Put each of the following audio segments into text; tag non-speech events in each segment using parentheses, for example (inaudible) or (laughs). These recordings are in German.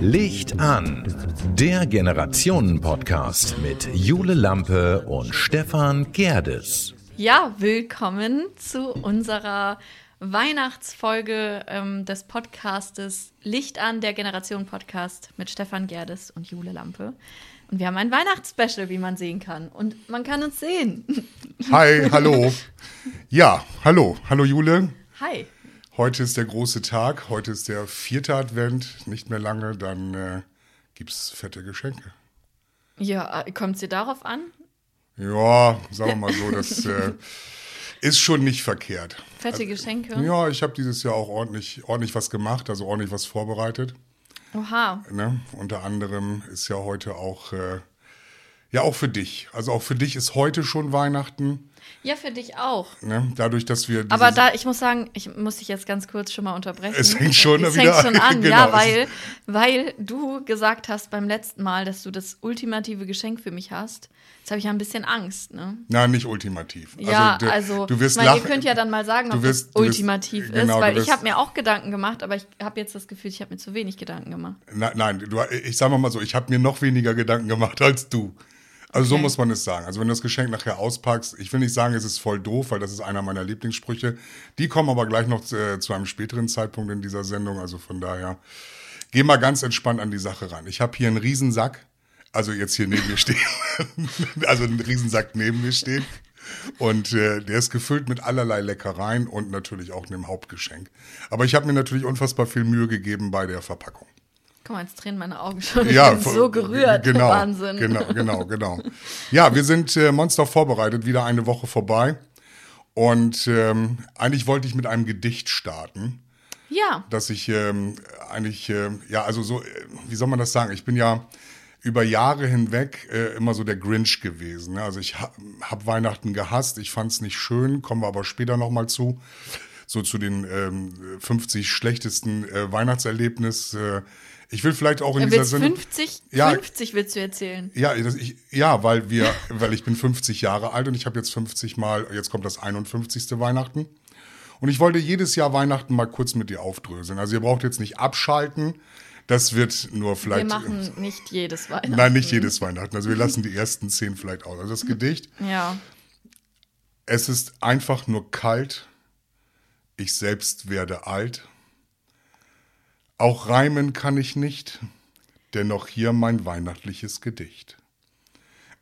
Licht an, der Generationen-Podcast mit Jule Lampe und Stefan Gerdes. Ja, willkommen zu unserer Weihnachtsfolge ähm, des Podcastes Licht an, der Generationen-Podcast mit Stefan Gerdes und Jule Lampe. Und wir haben ein Weihnachtsspecial, wie man sehen kann. Und man kann uns sehen. (laughs) Hi, hallo. Ja, hallo. Hallo Jule. Hi. Heute ist der große Tag. Heute ist der vierte Advent. Nicht mehr lange, dann äh, gibt es fette Geschenke. Ja, äh, kommt es dir darauf an? Ja, sagen wir mal so, das (laughs) äh, ist schon nicht verkehrt. Fette Geschenke? Ja, ich habe dieses Jahr auch ordentlich, ordentlich was gemacht, also ordentlich was vorbereitet. Oha. Ne? Unter anderem ist ja heute auch, äh, ja auch für dich. Also auch für dich ist heute schon Weihnachten. Ja, für dich auch. Ne? Dadurch, dass wir. Aber da, ich muss sagen, ich muss dich jetzt ganz kurz schon mal unterbrechen. Es fängt schon es fängt schon an, (laughs) genau. ja, weil, weil du gesagt hast beim letzten Mal, dass du das ultimative Geschenk für mich hast. Jetzt habe ich ja ein bisschen Angst, ne? Nein, nicht ultimativ. Ja, du, also, du wirst ich meine, ihr könnt ja dann mal sagen, Du ob wirst- das du wirst- ultimativ genau, ist, weil ich habe mir auch Gedanken gemacht, aber ich habe jetzt das Gefühl, ich habe mir zu wenig Gedanken gemacht. Nein, nein du, ich sage mal so, ich habe mir noch weniger Gedanken gemacht als du. Also so Okay. muss man es sagen. Also wenn du das Geschenk nachher auspackst, ich will nicht sagen, es ist voll doof, weil das ist einer meiner Lieblingssprüche. Die kommen aber gleich noch zu, zu einem späteren Zeitpunkt in dieser Sendung. Also von daher, geh mal ganz entspannt an die Sache ran. Ich habe hier einen Riesensack, also jetzt hier neben mir stehen, (laughs) also einen Riesensack neben mir stehen. Und äh, der ist gefüllt mit allerlei Leckereien und natürlich auch einem Hauptgeschenk. Aber ich habe mir natürlich unfassbar viel Mühe gegeben bei der Verpackung. Guck mal, jetzt drehen meine Augen schon. Ich Ja, bin so gerührt. Genau, Wahnsinn. Genau, (laughs) genau, genau. Ja, wir sind äh, Monster vorbereitet, wieder eine Woche vorbei. Und ähm, eigentlich wollte ich mit einem Gedicht starten, Ja, dass ich ähm, eigentlich, äh, ja, also so, äh, wie soll man das sagen? Ich bin ja über Jahre hinweg äh, immer so der Grinch gewesen. Ne? Also ich ha habe Weihnachten gehasst, ich fand es nicht schön, kommen wir aber später nochmal zu. So zu den ähm, 50 schlechtesten äh, Weihnachtserlebnis. Äh, ich will vielleicht auch in er dieser Sendung. 50, Ja. 50 willst du erzählen. Ja, ich, ja, weil wir, weil ich bin 50 Jahre alt und ich habe jetzt 50 Mal, jetzt kommt das 51. Weihnachten. Und ich wollte jedes Jahr Weihnachten mal kurz mit dir aufdröseln. Also ihr braucht jetzt nicht abschalten. Das wird nur Wir vielleicht. machen nicht jedes Weihnachten. Nein, nicht jedes Weihnachten. Also wir lassen die ersten zehn vielleicht aus. Also das Gedicht. Ja. Es ist einfach nur kalt. Ich selbst werde alt. Auch reimen kann ich nicht, dennoch hier mein weihnachtliches Gedicht.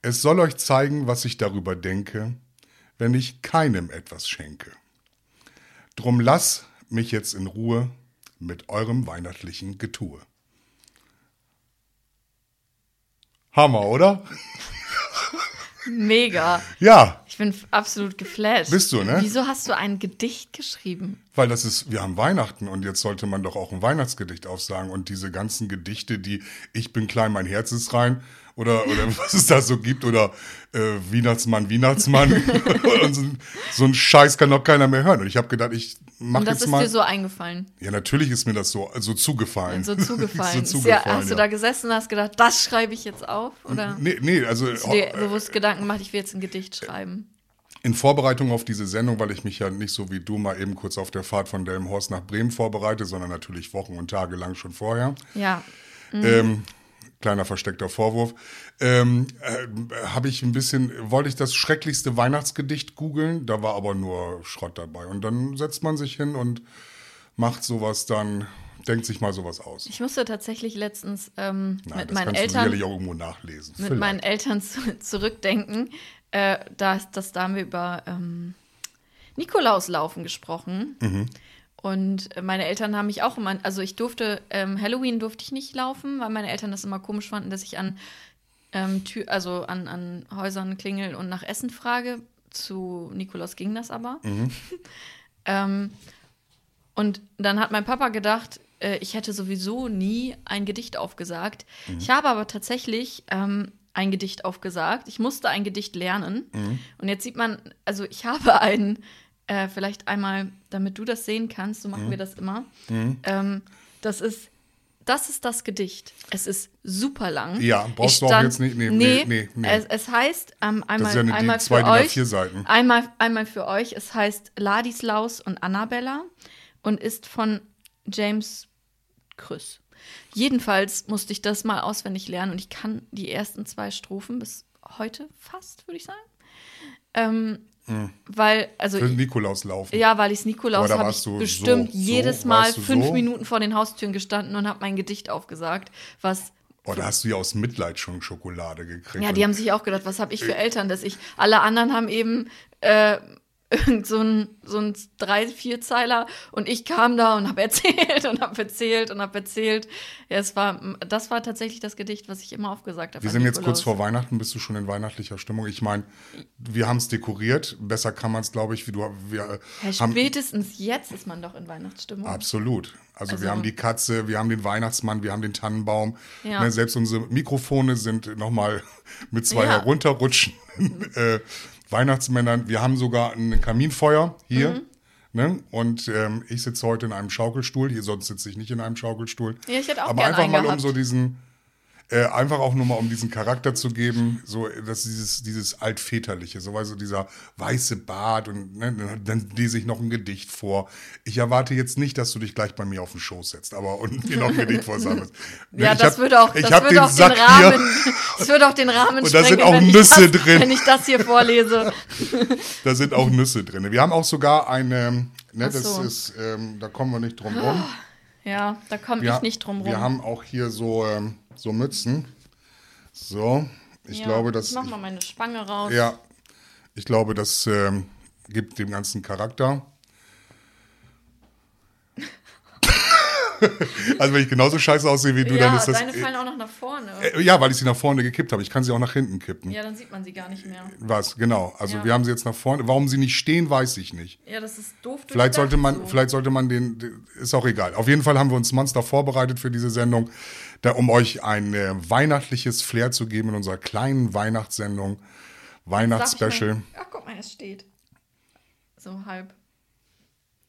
Es soll euch zeigen, was ich darüber denke, wenn ich keinem etwas schenke. Drum lass mich jetzt in Ruhe mit eurem weihnachtlichen Getue. Hammer, oder? Mega. Ja, Ich bin absolut geflasht. Bist du, ne? Wieso hast du ein Gedicht geschrieben? Weil das ist, wir haben Weihnachten und jetzt sollte man doch auch ein Weihnachtsgedicht aufsagen. Und diese ganzen Gedichte, die Ich bin klein, mein Herz ist rein oder, oder (laughs) was es da so gibt oder äh, Weihnachtsmann, Weihnachtsmann (laughs) (laughs) so, ein- so ein Scheiß kann doch keiner mehr hören. Und ich habe gedacht, ich mach Und das jetzt ist mal. dir so eingefallen, ja, natürlich ist mir das so, so zugefallen. so zugefallen. so Ist ja, zugefallen hast du ja. da gesessen und hast gedacht, das schreibe ich jetzt auf? Oder Nee, nee, also hast du dir bewusst Gedanken gemacht, ich will jetzt ein Gedicht schreiben? in Vorbereitung auf diese Sendung, weil ich mich ja nicht so wie du mal eben kurz auf der Fahrt von Delmenhorst nach Bremen vorbereite, sondern natürlich Wochen und Tage lang schon vorher. Ja. Ähm, kleiner versteckter Vorwurf. Ähm, äh, habe ich ein bisschen, wollte ich das schrecklichste Weihnachtsgedicht googeln, da war aber nur Schrott dabei. Und dann setzt man sich hin und macht sowas dann, denkt sich mal sowas aus. Ich musste tatsächlich letztens ähm, Nein, mit das meinen Eltern auch irgendwo nachlesen. mit Vielleicht. meinen Eltern zu, zurückdenken. Äh, da, das, da haben wir über ähm, Nikolauslaufen gesprochen. Mhm. Und meine Eltern haben mich auch immer, also ich durfte, ähm, Halloween durfte ich nicht laufen, weil meine Eltern das immer komisch fanden, dass ich an ähm, Tür, also an, an Häusern klingel und nach Essen frage. Zu Nikolaus ging das aber. (laughs) ähm, und dann hat mein Papa gedacht, äh, ich hätte sowieso nie ein Gedicht aufgesagt. Ich habe aber tatsächlich ähm, ein Gedicht aufgesagt. Ich musste ein Gedicht lernen. Und jetzt sieht man, also ich (laughs) habe ein, äh, vielleicht einmal, damit du das sehen kannst, so machen wir das immer. Ähm, das ist das ist das Gedicht. Es ist super lang. Ja, brauchst Ich du auch stand- jetzt nicht- nee, nee, nee, nee. Es, es heißt ähm, einmal, ist ja eine- einmal zwei für euch. A4 Seiten. Einmal, einmal für euch. Es heißt Ladislaus und Annabella und ist von James Krüss. Jedenfalls musste ich das mal auswendig lernen und ich kann die ersten zwei Strophen bis heute fast, würde ich sagen. Ähm, Weil, also Für den Nikolaus laufen. ja, weil ich Nikolaus habe ich bestimmt so- jedes so- Mal fünf so? Minuten vor den Haustüren gestanden und habe mein Gedicht aufgesagt, was Oh, da hast du ja aus Mitleid schon Schokolade gekriegt. ja, die haben sich auch gedacht, was habe ich für Eltern, dass ich alle anderen haben eben äh, irgend so ein so ein drei vier Zeiler und ich kam da und habe erzählt und habe erzählt und habe erzählt. Ja, es war das war tatsächlich das Gedicht, was ich immer aufgesagt habe. Wir sind jetzt Nikolaus. kurz vor Weihnachten, bist du schon in weihnachtlicher Stimmung? Ich meine, wir haben es dekoriert. Besser kann man es, glaube ich, wie du. Wir Ja, spätestens jetzt ist man doch in Weihnachtsstimmung. Absolut. Also, Also- wir haben die Katze, wir haben den Weihnachtsmann, wir haben den Tannenbaum. Ja. Ne, selbst unsere Mikrofone sind nochmal (laughs) mit zwei Ja. herunterrutschenden (laughs) äh, Weihnachtsmännern. Wir haben sogar ein Kaminfeuer hier. Mhm. Ne? Und ähm, ich sitze heute in einem Schaukelstuhl. Hier sonst sitze ich nicht in einem Schaukelstuhl. Ja, ich hätte auch Aber einfach mal, um gehabt. so diesen, äh, einfach auch nur mal, um diesen Charakter zu geben, so dass dieses, dieses altväterliche, so also dieser weiße Bart und ne, dann lese ich noch ein Gedicht vor. Ich erwarte jetzt nicht, dass du dich gleich bei mir auf den Schoß setzt, aber und mir noch ein Gedicht vorsammelst. (laughs) Ne, Ja, ich das hab- würde auch, ich das würde den auch den Sack Rahmen, Hier, (laughs) das würde auch den Rahmen Und da sind auch wenn Nüsse ich das, drin. Wenn ich das hier vorlese. (laughs) da sind auch Nüsse drin. Wir haben auch sogar eine, ne, Ach das so. ist, ähm, da kommen wir nicht drum rum. (gasps) Ja, da komme ich nicht drum rum. wir haben auch hier so, ähm, so Mützen. So, ich ja, glaube, dass ich mach mal meine Spange raus. Ja, ich glaube, das ähm, gibt dem ganzen Charakter. (laughs) also wenn ich genauso scheiße aussehe wie du, ja dann ist das. deine fallen auch noch nach vorne. Äh, ja, weil ich sie nach vorne gekippt habe. Ich kann sie auch nach hinten kippen. ja, dann sieht man sie gar nicht mehr. Was, genau. Also Ja. wir haben sie jetzt nach vorne. Warum sie nicht stehen, weiß ich nicht. Ja, das ist doof. Vielleicht sollte man, so. vielleicht sollte man den, den- ist auch egal. Auf jeden Fall haben wir uns Monster vorbereitet für diese Sendung, da, um euch ein äh, weihnachtliches Flair zu geben in unserer kleinen Weihnachtssendung, Weihnachtsspecial. mal- Ach, guck mal, es steht. So halb.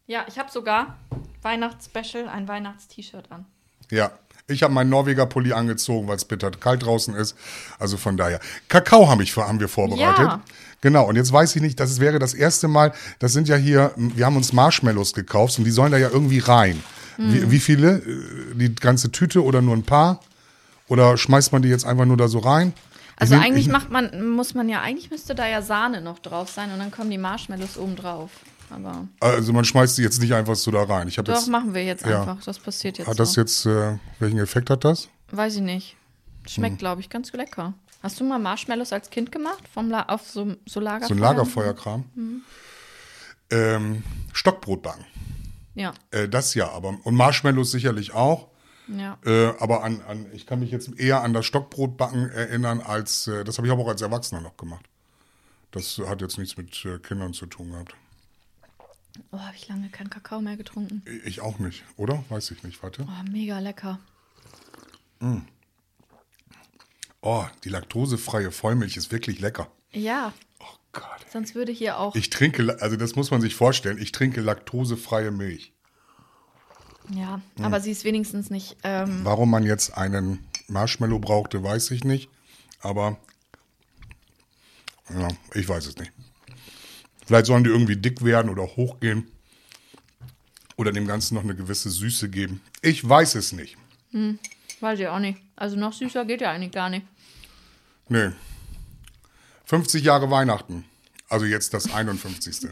Ja, ich habe sogar Weihnachtsspecial, ein Weihnachtst-T-Shirt an. Ja, ich habe meinen Norweger Pulli angezogen, weil es bitter kalt draußen ist. Also von daher. Kakao haben, ich, haben wir vorbereitet. Ja. Genau, und jetzt weiß ich nicht, das wäre das erste Mal, das sind ja hier, wir haben uns Marshmallows gekauft und die sollen da ja irgendwie rein. Hm. Wie, wie viele? Äh, Die ganze Tüte oder nur ein paar? Oder schmeißt man die jetzt einfach nur da so rein? Also nehm- eigentlich ich, macht man, muss man ja, eigentlich müsste da ja Sahne noch drauf sein und dann kommen die Marshmallows oben drauf. Aber Also man schmeißt die jetzt nicht einfach so da rein. Ich habe doch, jetzt, machen wir jetzt ja. einfach. Das passiert jetzt hat das so. jetzt, äh, welchen Effekt hat das? Weiß ich nicht. Hm. Schmeckt, glaube ich, ganz lecker. Hast du mal Marshmallows als Kind gemacht? Vom La auf so, so Lagerfeuer? So ein Lagerfeuerkram. Mhm. Ähm, Stockbrot backen. Ja, Äh, das ja, aber und Marshmallows sicherlich auch. ja. Äh, aber an, an, ich kann mich jetzt eher an das Stockbrotbacken erinnern, als äh, das habe ich aber auch als Erwachsener noch gemacht. Das hat jetzt nichts mit äh, Kindern zu tun gehabt. Oh, habe ich lange keinen Kakao mehr getrunken. Ich auch nicht, oder? Weiß ich nicht, warte. Oh, mega lecker. Oh, die laktosefreie Vollmilch ist wirklich lecker. Ja, Gott. sonst würde hier auch. Ich trinke, also das muss man sich vorstellen, ich trinke laktosefreie Milch. ja, Hm. aber sie ist wenigstens nicht. Ähm, Warum man jetzt einen Marshmallow brauchte, weiß ich nicht. Aber ja, ich weiß es nicht. Vielleicht sollen die irgendwie dick werden oder hochgehen. Oder dem Ganzen noch eine gewisse Süße geben. Ich weiß es nicht. weiß ich auch nicht. Also noch süßer geht ja eigentlich gar nicht. Nee. 50 Jahre Weihnachten. Also jetzt das 51.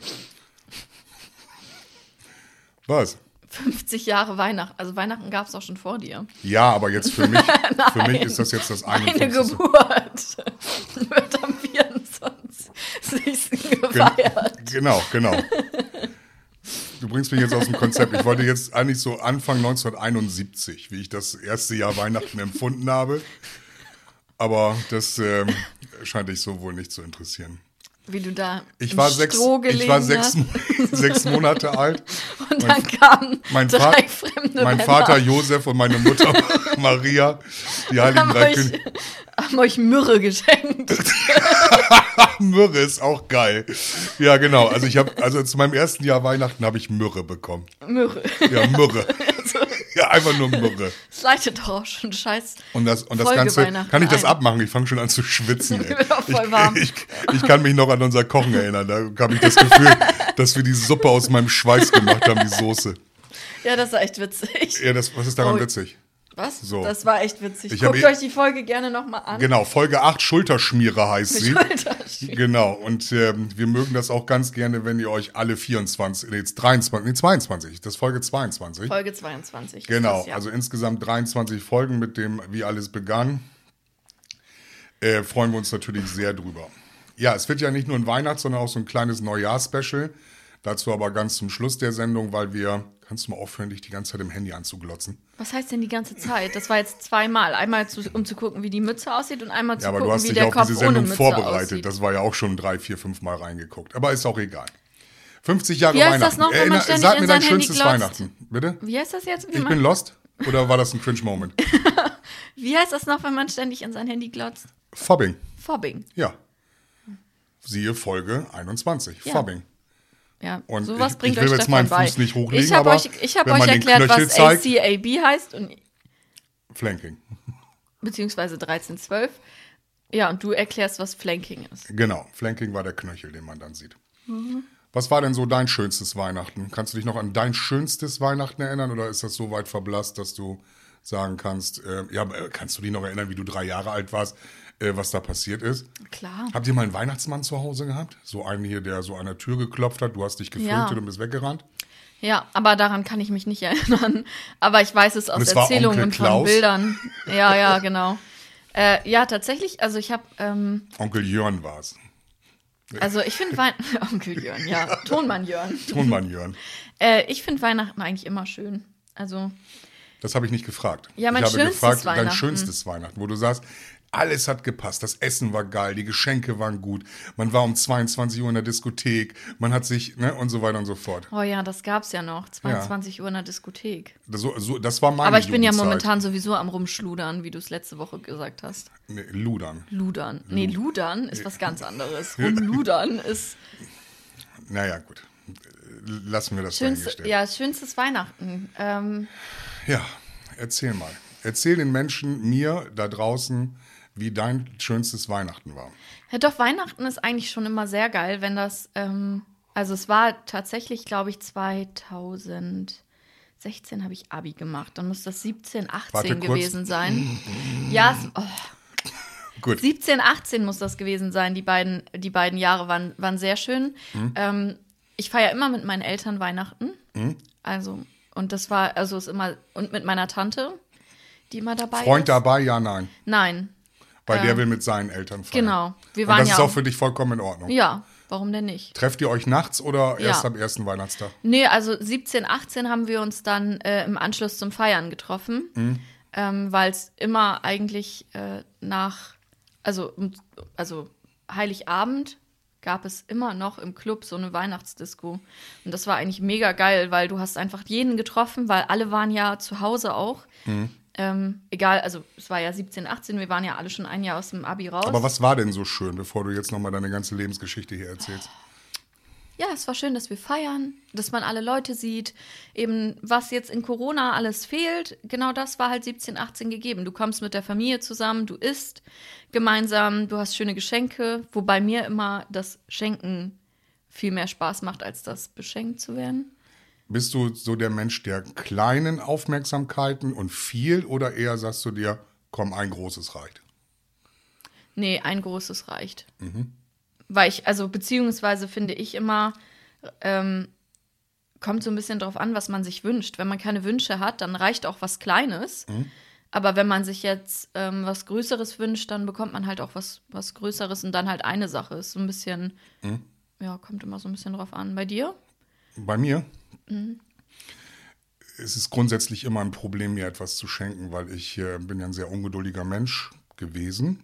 Was? 50 Jahre Weihnachten. Also Weihnachten gab es auch schon vor dir. Ja, aber jetzt für mich, (laughs) für mich ist das jetzt das Meine 51. Geburt wird am 24. gefeiert. Genau, genau. Du bringst mich jetzt aus dem Konzept. Ich wollte jetzt eigentlich so Anfang 1971, wie ich das erste Jahr Weihnachten empfunden habe. Aber das ähm, scheint dich so wohl nicht zu interessieren. Wie du da Ich war sechs, ich war sechs, (laughs) sechs Monate alt. (laughs) Und dann kamen Mein, drei fremde mein Männer, Vater Josef und meine Mutter (laughs) Maria, die heiligen haben drei euch, haben euch Myrrhe geschenkt. Myrrhe ist auch geil. Ja, genau. Also ich habe, also zu meinem ersten Jahr Weihnachten habe ich Myrrhe bekommen. Myrrhe. Ja, Myrrhe. Ja, einfach nur Mürre. (laughs) Es leitet doch auch schon scheiß. Und das, und das Ganze, kann ich das abmachen? Ich fange schon an zu schwitzen. Ey. Voll warm. Ich, ich, ich kann mich noch an unser Kochen erinnern. Da habe ich das Gefühl, (laughs) dass wir die Suppe aus meinem Schweiß gemacht haben, die Soße. Ja, das war echt witzig. Ja, das, was ist daran Oh. witzig? Was? So. Das war echt witzig. Ich Guckt euch die Folge gerne nochmal an. Genau, Folge 8, Schulterschmiere heißt sie. (laughs) Schulterschmiere. Genau, und ähm, wir mögen das auch ganz gerne, wenn ihr euch alle 24, nee, jetzt 23, nee, 22, das ist Folge 22. Folge 22. ist Genau, das, ja. also insgesamt 23 Folgen mit dem, wie alles begann. Äh, freuen wir uns natürlich sehr drüber. Ja, es wird ja nicht nur ein Weihnachts-, sondern auch so ein kleines Neujahrs-Special. Dazu aber ganz zum Schluss der Sendung, weil wir, kannst du mal aufhören, dich die ganze Zeit im Handy anzuglotzen? Was heißt denn die ganze Zeit? Das war jetzt zweimal. Einmal, zu, um zu gucken, wie die Mütze aussieht und einmal zu Ja, aber gucken, du hast wie dich der auf Kopf diese ohne Sendung Mütze vorbereitet. aussieht. Das war ja auch schon drei, vier, fünf Mal reingeguckt. Aber ist auch egal. 50 Jahre Wie heißt Weihnachten. das noch, wenn man ständig Sag mir dein sein Handy schönstes glotzt? Weihnachten. Bitte? Wie heißt das jetzt? Wie, Ich bin lost? Oder war das ein Cringe-Moment? (laughs) wie heißt das noch, wenn man ständig in sein Handy glotzt? Fobbing. Fobbing. Ja. Siehe Folge 21. Ja. Fobbing. Ja, Und sowas ich- bringt ich will euch jetzt meinen bei. Fuß nicht hochlegen, ich habe aber euch, ich hab wenn euch erklärt, was zeigt- ACAB heißt und Flanking. (laughs) beziehungsweise 1312. Ja, und du erklärst, was Flanking ist. Genau. Flanking war der Knöchel, den man dann sieht. Mhm. Was war denn so dein schönstes Weihnachten? Kannst du dich noch an dein schönstes Weihnachten erinnern oder ist das so weit verblasst, dass du sagen kannst, äh, ja, äh, kannst du dich noch erinnern, wie du drei Jahre alt warst, äh, was da passiert ist? Klar. Habt ihr mal einen Weihnachtsmann zu Hause gehabt? So einen hier, der so an der Tür geklopft hat, du hast dich gefürchtet Ja. und bist weggerannt? Ja, aber daran kann ich mich nicht (laughs) erinnern. Aber ich weiß es aus Und Erzählungen und von? Bildern. (laughs) Ja, ja, genau. Äh, ja, tatsächlich, also ich habe, ähm, Onkel Jörn war es. also ich finde Weihnachten, (laughs) Onkel Jörn, ja, Tonmann Jörn. Tonmann Jörn. Äh, ich finde Weihnachten eigentlich immer schön. Also, Das habe ich nicht gefragt. Ja, mein ich habe schönstes gefragt, dein Weihnachten. schönstes Weihnachten, wo du sagst, alles hat gepasst, das Essen war geil, die Geschenke waren gut, man war um 22 Uhr in der Diskothek, man hat sich, ne, und so weiter und so fort. oh ja, das gab's ja noch, 22 Uhr in der Diskothek. Das, so, so, das war meine Aber ich bin ja momentan sowieso am Rumschludern, wie du es letzte Woche gesagt hast. Nee, Ludern. Ludern. Nee, Ludern ist was ganz anderes. (laughs) Rumludern ist Naja, gut. Lassen wir das schönste, ja, schönstes Weihnachten. Ähm, ja, erzähl mal. Erzähl den Menschen, mir da draußen, wie dein schönstes Weihnachten war. Ja, doch, Weihnachten ist eigentlich schon immer sehr geil, wenn das, ähm, also es war tatsächlich, glaube ich, 2016 habe ich Abi gemacht. Dann muss das 17, 18 Warte kurz. gewesen sein. (clears throat) ja, es, oh, Gut. 17, 18 muss das gewesen sein. Die beiden, die beiden Jahre waren, waren sehr schön. Mhm. Ähm, ich feiere immer mit meinen Eltern Weihnachten. Also, und das war, also ist immer, und mit meiner Tante, die immer dabei Freund ist. dabei, ja, nein. Nein. Weil der will mit seinen Eltern feiern. Genau. Wir Und waren das ja ist auch für dich vollkommen in Ordnung. Ja, warum denn nicht? Trefft ihr euch nachts oder Ja. erst am ersten Weihnachtstag? Nee, also 17, 18 haben wir uns dann äh, im Anschluss zum Feiern getroffen, Mhm. ähm, weil es immer eigentlich äh, nach, also, also Heiligabend gab es immer noch im Club so eine Weihnachtsdisco. Und das war eigentlich mega geil, weil du hast einfach jeden getroffen, weil alle waren ja zu Hause auch. Mhm. Ähm, egal, also es war ja 17, 18, wir waren ja alle schon ein Jahr aus dem Abi raus. Aber was war denn so schön, bevor du jetzt nochmal deine ganze Lebensgeschichte hier erzählst? Ja, es war schön, dass wir feiern, dass man alle Leute sieht. Eben, was jetzt in Corona alles fehlt, genau das war halt 17, 18 gegeben. Du kommst mit der Familie zusammen, du isst gemeinsam, du hast schöne Geschenke, wobei mir immer das Schenken viel mehr Spaß macht, als das beschenkt zu werden. Bist du so der Mensch der kleinen Aufmerksamkeiten und viel oder eher sagst du dir, komm, ein großes reicht? Nee, ein großes reicht. Weil ich, also beziehungsweise finde ich immer, ähm, kommt so ein bisschen drauf an, was man sich wünscht. Wenn man keine Wünsche hat, dann reicht auch was Kleines. Aber wenn man sich jetzt ähm, was Größeres wünscht, dann bekommt man halt auch was, was Größeres und dann halt eine Sache. Ist so ein bisschen, ja, kommt immer so ein bisschen drauf an. Bei dir? Bei mir es ist grundsätzlich immer ein Problem, mir etwas zu schenken, weil ich äh, bin ja ein sehr ungeduldiger Mensch gewesen.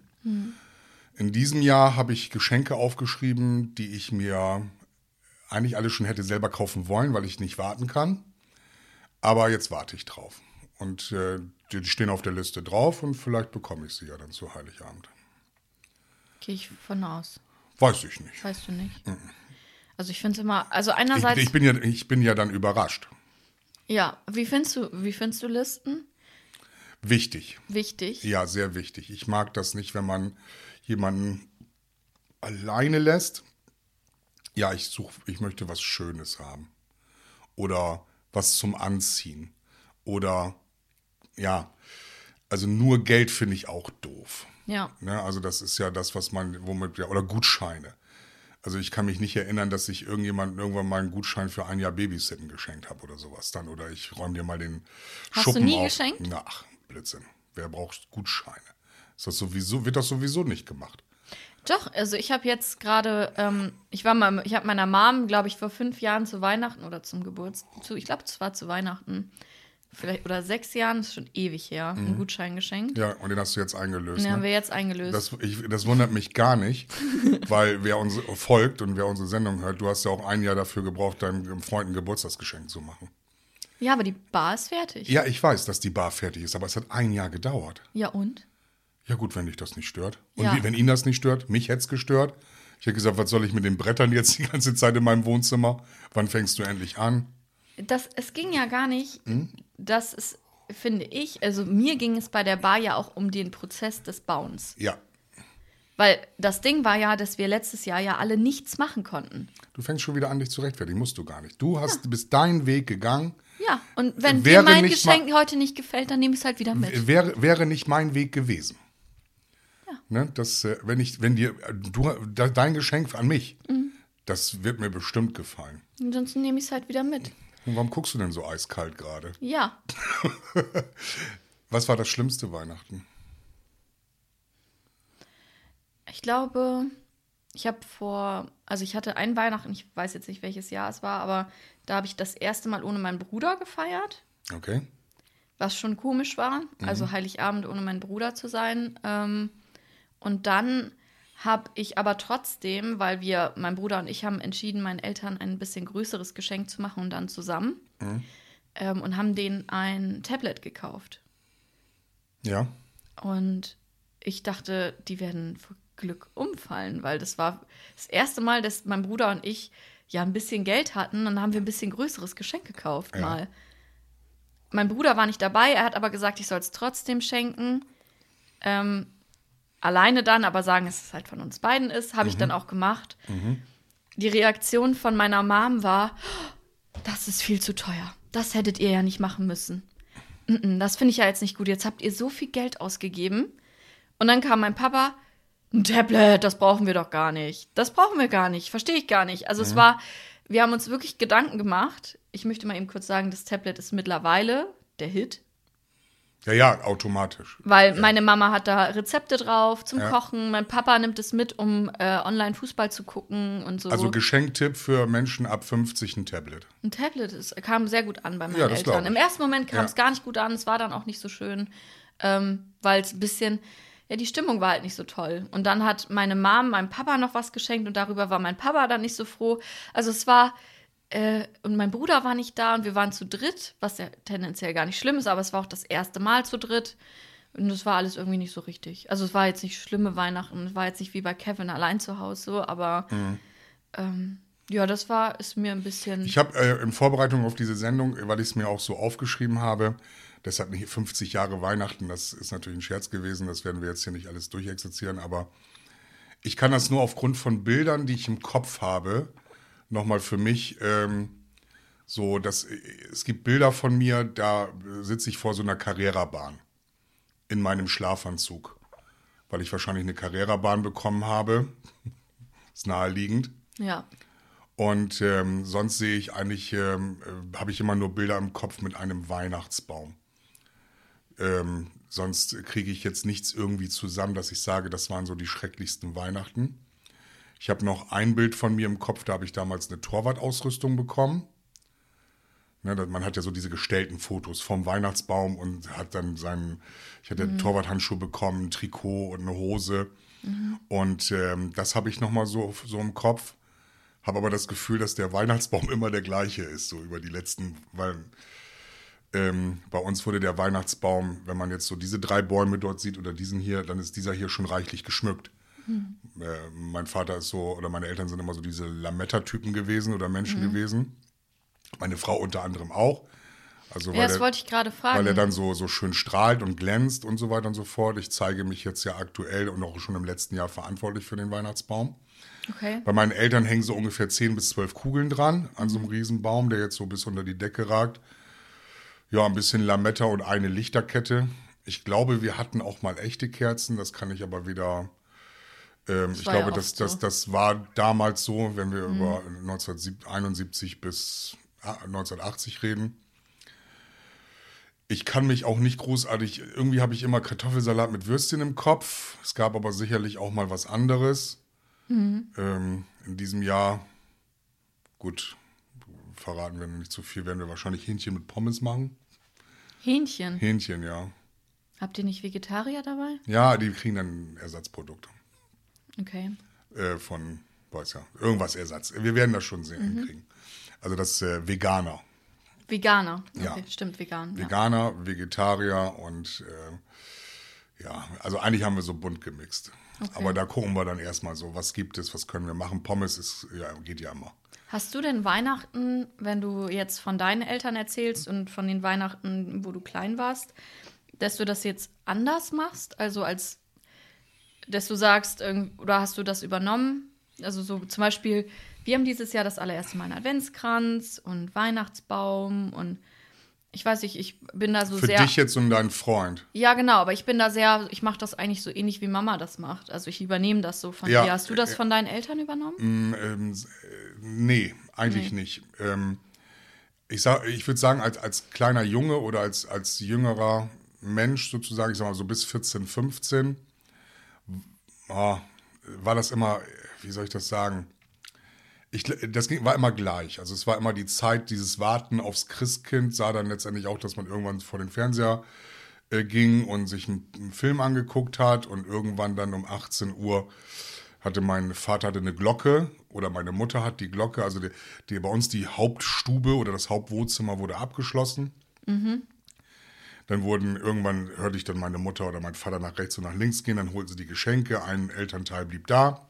In diesem Jahr habe ich Geschenke aufgeschrieben, die ich mir eigentlich alle schon hätte selber kaufen wollen, weil ich nicht warten kann. Aber jetzt warte ich drauf. Und äh, die die stehen auf der Liste drauf und vielleicht bekomme ich sie ja dann zu Heiligabend. Gehe ich von aus. Weiß ich nicht. Weißt du nicht. Also ich finde immer, also Ich, einerseits. ich, bin ja, ich bin ja dann überrascht. Ja, wie findest du, wie findest du Listen? Wichtig. Wichtig. Ja, sehr wichtig. Ich mag das nicht, wenn man jemanden alleine lässt. Ja, ich suche, ich möchte was Schönes haben. Oder was zum Anziehen. Oder ja, also nur Geld finde ich auch doof. Ja. Ne? Also das ist ja das, was man, womit, ja, oder Gutscheine. Also ich kann mich nicht erinnern, dass ich irgendjemand irgendwann mal einen Gutschein für ein Jahr Babysitten geschenkt habe oder sowas dann. Oder ich räume dir mal den Hast du Schuppen nie auf. geschenkt? Na, Ach, Blödsinn. Wer braucht Gutscheine? Ist das sowieso, wird das sowieso nicht gemacht. Doch, also ich habe jetzt gerade, ähm, ich war mal, ich habe meiner Mom, glaube ich, vor fünf Jahren zu Weihnachten oder zum Geburtstag, zu, ich glaube, es war zu Weihnachten, vielleicht oder sechs Jahren, das ist schon ewig her, einen Gutschein geschenkt. Ja, und den hast du jetzt eingelöst. Den haben ne? wir jetzt eingelöst. Das, ich, das wundert mich gar nicht, (laughs) weil wer uns folgt und wer unsere Sendung hört, du hast ja auch ein Jahr dafür gebraucht, deinem Freund ein Geburtstagsgeschenk zu machen. ja, aber die Bar ist fertig. Ja, ich weiß, dass die Bar fertig ist, aber es hat ein Jahr gedauert. Ja, und? Ja gut, wenn dich das nicht stört. Und Ja. wie, wenn ihn das nicht stört, mich hätte es gestört. Ich hätte gesagt, was soll ich mit den Brettern jetzt die ganze Zeit in meinem Wohnzimmer? Wann fängst du endlich an? Das, es ging ja gar nicht, Hm? das ist, finde ich, also mir ging es bei der Bar ja auch um den Prozess des Bauens. Ja, Weil das Ding war ja, dass wir letztes Jahr ja alle nichts machen konnten. du fängst schon wieder an, dich zu rechtfertigen. Musst du gar nicht. Du hast, bist deinen Weg gegangen. Ja, und wenn Wäre dir mein Geschenk heute nicht gefällt, dann nehme ich es halt wieder mit. Wäre, wäre nicht mein Weg gewesen. Ne, das, äh, wenn ich, wenn dir, äh, du, dein Geschenk an mich, Mhm. das wird mir bestimmt gefallen. Ansonsten nehme ich es halt wieder mit. Und warum guckst du denn so eiskalt gerade? Ja, (laughs) Was war das schlimmste Weihnachten? ich glaube, ich habe vor, also ich hatte ein Weihnachten, ich weiß jetzt nicht, welches Jahr es war, aber da habe ich das erste Mal ohne meinen Bruder gefeiert. Okay. was schon komisch war, also Heiligabend ohne meinen Bruder zu sein. Ähm, und dann habe ich aber trotzdem, weil wir, mein Bruder und ich haben entschieden, meinen Eltern ein bisschen größeres Geschenk zu machen und dann zusammen. Ähm, und haben denen ein Tablet gekauft. Ja. Und ich dachte, die werden vor Glück umfallen, weil das war das erste Mal, dass mein Bruder und ich ja ein bisschen Geld hatten. Und dann haben wir ein bisschen größeres Geschenk gekauft Ja. mal. Mein Bruder war nicht dabei, er hat aber gesagt, ich soll es trotzdem schenken. Ähm, alleine dann, aber sagen, dass es halt von uns beiden ist, habe ich dann auch gemacht. Die Reaktion von meiner Mom war, das ist viel zu teuer. Das hättet ihr ja nicht machen müssen. Das finde ich ja jetzt nicht gut. Jetzt habt ihr so viel Geld ausgegeben. Und dann kam mein Papa, ein Tablet, das brauchen wir doch gar nicht. Das brauchen wir gar nicht. Verstehe ich gar nicht. Also es war, wir haben uns wirklich Gedanken gemacht. Ich möchte mal eben kurz sagen, das Tablet ist mittlerweile der Hit. Ja, ja, automatisch. Weil meine Mama hat da Rezepte drauf zum Ja. Kochen. Mein Papa nimmt es mit, um äh, online Fußball zu gucken und so. Also Geschenktipp für Menschen ab 50 ein Tablet. Ein Tablet ist, kam sehr gut an bei meinen Ja, Eltern. Im ersten Moment kam Ja. es gar nicht gut an, es war dann auch nicht so schön, ähm, weil es ein bisschen, ja, die Stimmung war halt nicht so toll. Und dann hat meine Mom meinem Papa noch was geschenkt und darüber war mein Papa dann nicht so froh. Also es war, äh, und mein Bruder war nicht da und wir waren zu dritt, was ja tendenziell gar nicht schlimm ist, aber es war auch das erste Mal zu dritt. Und es war alles irgendwie nicht so richtig. Also es war jetzt nicht schlimme Weihnachten, es war jetzt nicht wie bei Kevin allein zu Hause, so, aber ähm, ja, das war, ist mir ein bisschen. Ich habe äh, in Vorbereitung auf diese Sendung, weil ich es mir auch so aufgeschrieben habe, deshalb nicht 50 Jahre Weihnachten, das ist natürlich ein Scherz gewesen, das werden wir jetzt hier nicht alles durchexerzieren, aber ich kann das nur aufgrund von Bildern, die ich im Kopf habe, nochmal für mich ähm, so, dass es gibt Bilder von mir, da sitze ich vor so einer Carrera-Bahn in meinem Schlafanzug, weil ich wahrscheinlich eine Carrera-Bahn bekommen habe. (laughs) ist naheliegend. ja. Und ähm, sonst sehe ich eigentlich, ähm, äh, habe ich immer nur Bilder im Kopf mit einem Weihnachtsbaum. Ähm, sonst kriege ich jetzt nichts irgendwie zusammen, dass ich sage, das waren so die schrecklichsten Weihnachten. Ich habe noch ein Bild von mir im Kopf, da habe ich damals eine Torwartausrüstung bekommen. Ne, man hat ja so diese gestellten Fotos vom Weihnachtsbaum und hat dann seinen, ich hatte Torwarthandschuhe bekommen, ein Trikot und eine Hose. Und ähm, das habe ich nochmal so, so im Kopf. Habe aber das Gefühl, dass der Weihnachtsbaum (laughs) immer der gleiche ist, so über die letzten, weil ähm, bei uns wurde der Weihnachtsbaum, wenn man jetzt so diese drei Bäume dort sieht oder diesen hier, dann ist dieser hier schon reichlich geschmückt. Äh, mein Vater ist so, oder meine Eltern sind immer so diese Lametta-Typen gewesen oder Menschen gewesen. Meine Frau unter anderem auch. Also, Ja, weil das der- wollte ich gerade fragen. weil er dann so, so schön strahlt und glänzt und so weiter und so fort. Ich zeige mich jetzt ja aktuell und auch schon im letzten Jahr verantwortlich für den Weihnachtsbaum. okay. Bei meinen Eltern hängen so ungefähr 10 bis 12 Kugeln dran an so einem Riesenbaum, der jetzt so bis unter die Decke ragt. Ja, ein bisschen Lametta und eine Lichterkette. Ich glaube, wir hatten auch mal echte Kerzen, das kann ich aber wieder. Ähm, ich ja glaube, oft das, das, so. Mhm. das war damals so, wenn wir über 1971 bis ah, 1980 reden. Ich kann mich auch nicht großartig, irgendwie habe ich immer Kartoffelsalat mit Würstchen im Kopf. Es gab aber sicherlich auch mal was anderes. Ähm, in diesem Jahr, gut, verraten wir nicht zu viel, werden wir wahrscheinlich Hähnchen mit Pommes machen. Hähnchen. Hähnchen, ja. Habt ihr nicht Vegetarier dabei? Ja, die kriegen dann Ersatzprodukte Okay. äh, von, weiß ja, irgendwas Ersatz. Wir werden das schon sehen hinkriegen. Also das äh, Veganer. Veganer. Ja. Okay, stimmt, vegan. Ja. Veganer, Vegetarier und äh, ja, also eigentlich haben wir so bunt gemixt. Aber da gucken wir dann erstmal so, was gibt es, was können wir machen. Pommes ist, ja, geht ja immer. Hast du denn Weihnachten, wenn du jetzt von deinen Eltern erzählst und von den Weihnachten, wo du klein warst, dass du das jetzt anders machst? Also als, dass du sagst, oder hast du das übernommen? Also so zum Beispiel, wir haben dieses Jahr das allererste Mal einen Adventskranz und Weihnachtsbaum und ich weiß nicht, ich bin da so Für sehr. dich jetzt und deinen Freund. Ja, genau, aber ich bin da sehr, ich mache das eigentlich so ähnlich wie Mama das macht. Also ich übernehme das so von Ja, dir. Hast du das äh, von deinen Eltern übernommen? Ähm, s- äh, nee, eigentlich nicht. Ähm, ich sag, ich würde sagen, als, als kleiner Junge oder als, als jüngerer Mensch sozusagen, ich sag mal so bis 14, 15, ah, war das immer, wie soll ich das sagen? Ich, das ging, war immer gleich. Also es war immer die Zeit, dieses Warten aufs Christkind, sah dann letztendlich auch, dass man irgendwann vor den Fernseher äh, ging und sich einen, einen Film angeguckt hat und irgendwann dann um 18 Uhr hatte mein Vater hatte eine Glocke oder meine Mutter hat die Glocke, also die, die bei uns die Hauptstube oder das Hauptwohnzimmer wurde abgeschlossen. Dann wurden irgendwann hörte ich dann meine Mutter oder mein Vater nach rechts und nach links gehen, dann holten sie die Geschenke, ein Elternteil blieb da.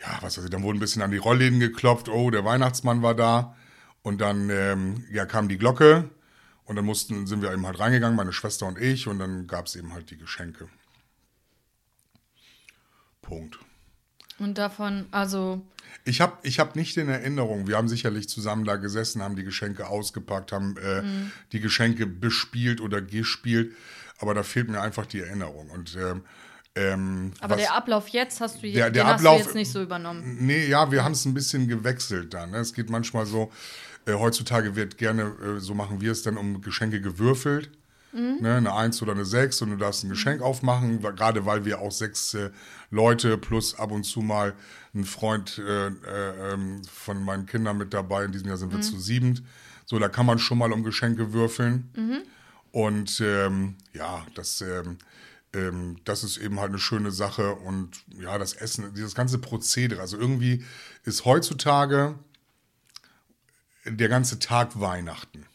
Ja, was weiß ich, dann wurden ein bisschen an die Rollläden geklopft, oh, der Weihnachtsmann war da. Und dann ähm, ja, kam die Glocke und dann mussten, sind wir eben halt reingegangen, meine Schwester und ich, und dann gab es eben halt die Geschenke. Punkt. Und davon, also Ich habe ich hab nicht in Erinnerung, wir haben sicherlich zusammen da gesessen, haben die Geschenke ausgepackt, haben äh, Mhm. die Geschenke bespielt oder gespielt, aber da fehlt mir einfach die Erinnerung. Und ähm, ähm, Aber was- der Ablauf jetzt hast du, Der- den der hast Ablauf- du jetzt nicht so übernommen. Nee, ja, wir haben es ein bisschen gewechselt dann. Ne? Es geht manchmal so, äh, heutzutage wird gerne, äh, so machen wir es dann, um Geschenke gewürfelt. Ne, eine Eins oder eine Sechs und du darfst ein Geschenk aufmachen, weil- gerade weil wir auch sechs äh, Leute plus ab und zu mal ein Freund äh, äh, ähm, von meinen Kindern mit dabei, in diesem Jahr sind wir zu siebend. So, da kann man schon mal um Geschenke würfeln. Und ähm, ja, das, ähm, ähm, das ist eben halt eine schöne Sache. Und ja, das Essen, dieses ganze Prozedere. Also irgendwie ist heutzutage der ganze Tag Weihnachten.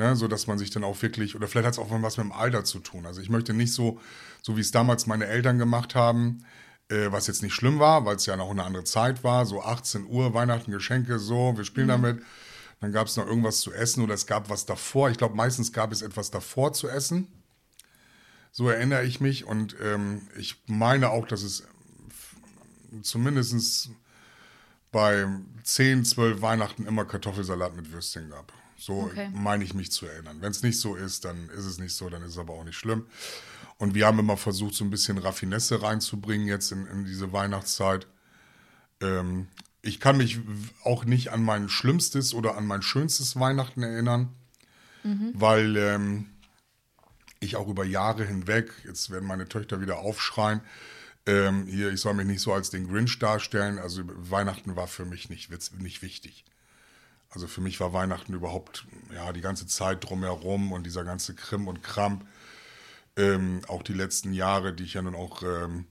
Ne, so dass man sich dann auch wirklich, oder vielleicht hat es auch was mit dem Alter zu tun. Also ich möchte nicht so, so wie es damals meine Eltern gemacht haben, äh, was jetzt nicht schlimm war, weil es ja noch eine andere Zeit war, so 18 Uhr, Weihnachten, Geschenke, so, wir spielen damit. Dann gab es noch irgendwas zu essen oder es gab was davor. Ich glaube, meistens gab es etwas davor zu essen. So erinnere ich mich und ähm, ich meine auch, dass es zumindest bei 10, 12 Weihnachten immer Kartoffelsalat mit Würstchen gab. So Okay. meine ich mich zu erinnern. Wenn es nicht so ist, dann ist es nicht so, dann ist es aber auch nicht schlimm. Und wir haben immer versucht, so ein bisschen Raffinesse reinzubringen jetzt in, in diese Weihnachtszeit. Ähm, ich kann mich auch nicht an mein schlimmstes oder an mein schönstes Weihnachten erinnern, weil ähm, ich auch über Jahre hinweg, jetzt werden meine Töchter wieder aufschreien, ähm, hier, ich soll mich nicht so als den Grinch darstellen. Also Weihnachten war für mich nicht, nicht wichtig. Also für mich war Weihnachten überhaupt, ja, die ganze Zeit drumherum und dieser ganze Krim und Kramp. Ähm, auch die letzten Jahre, die ich ja nun auch, ähm,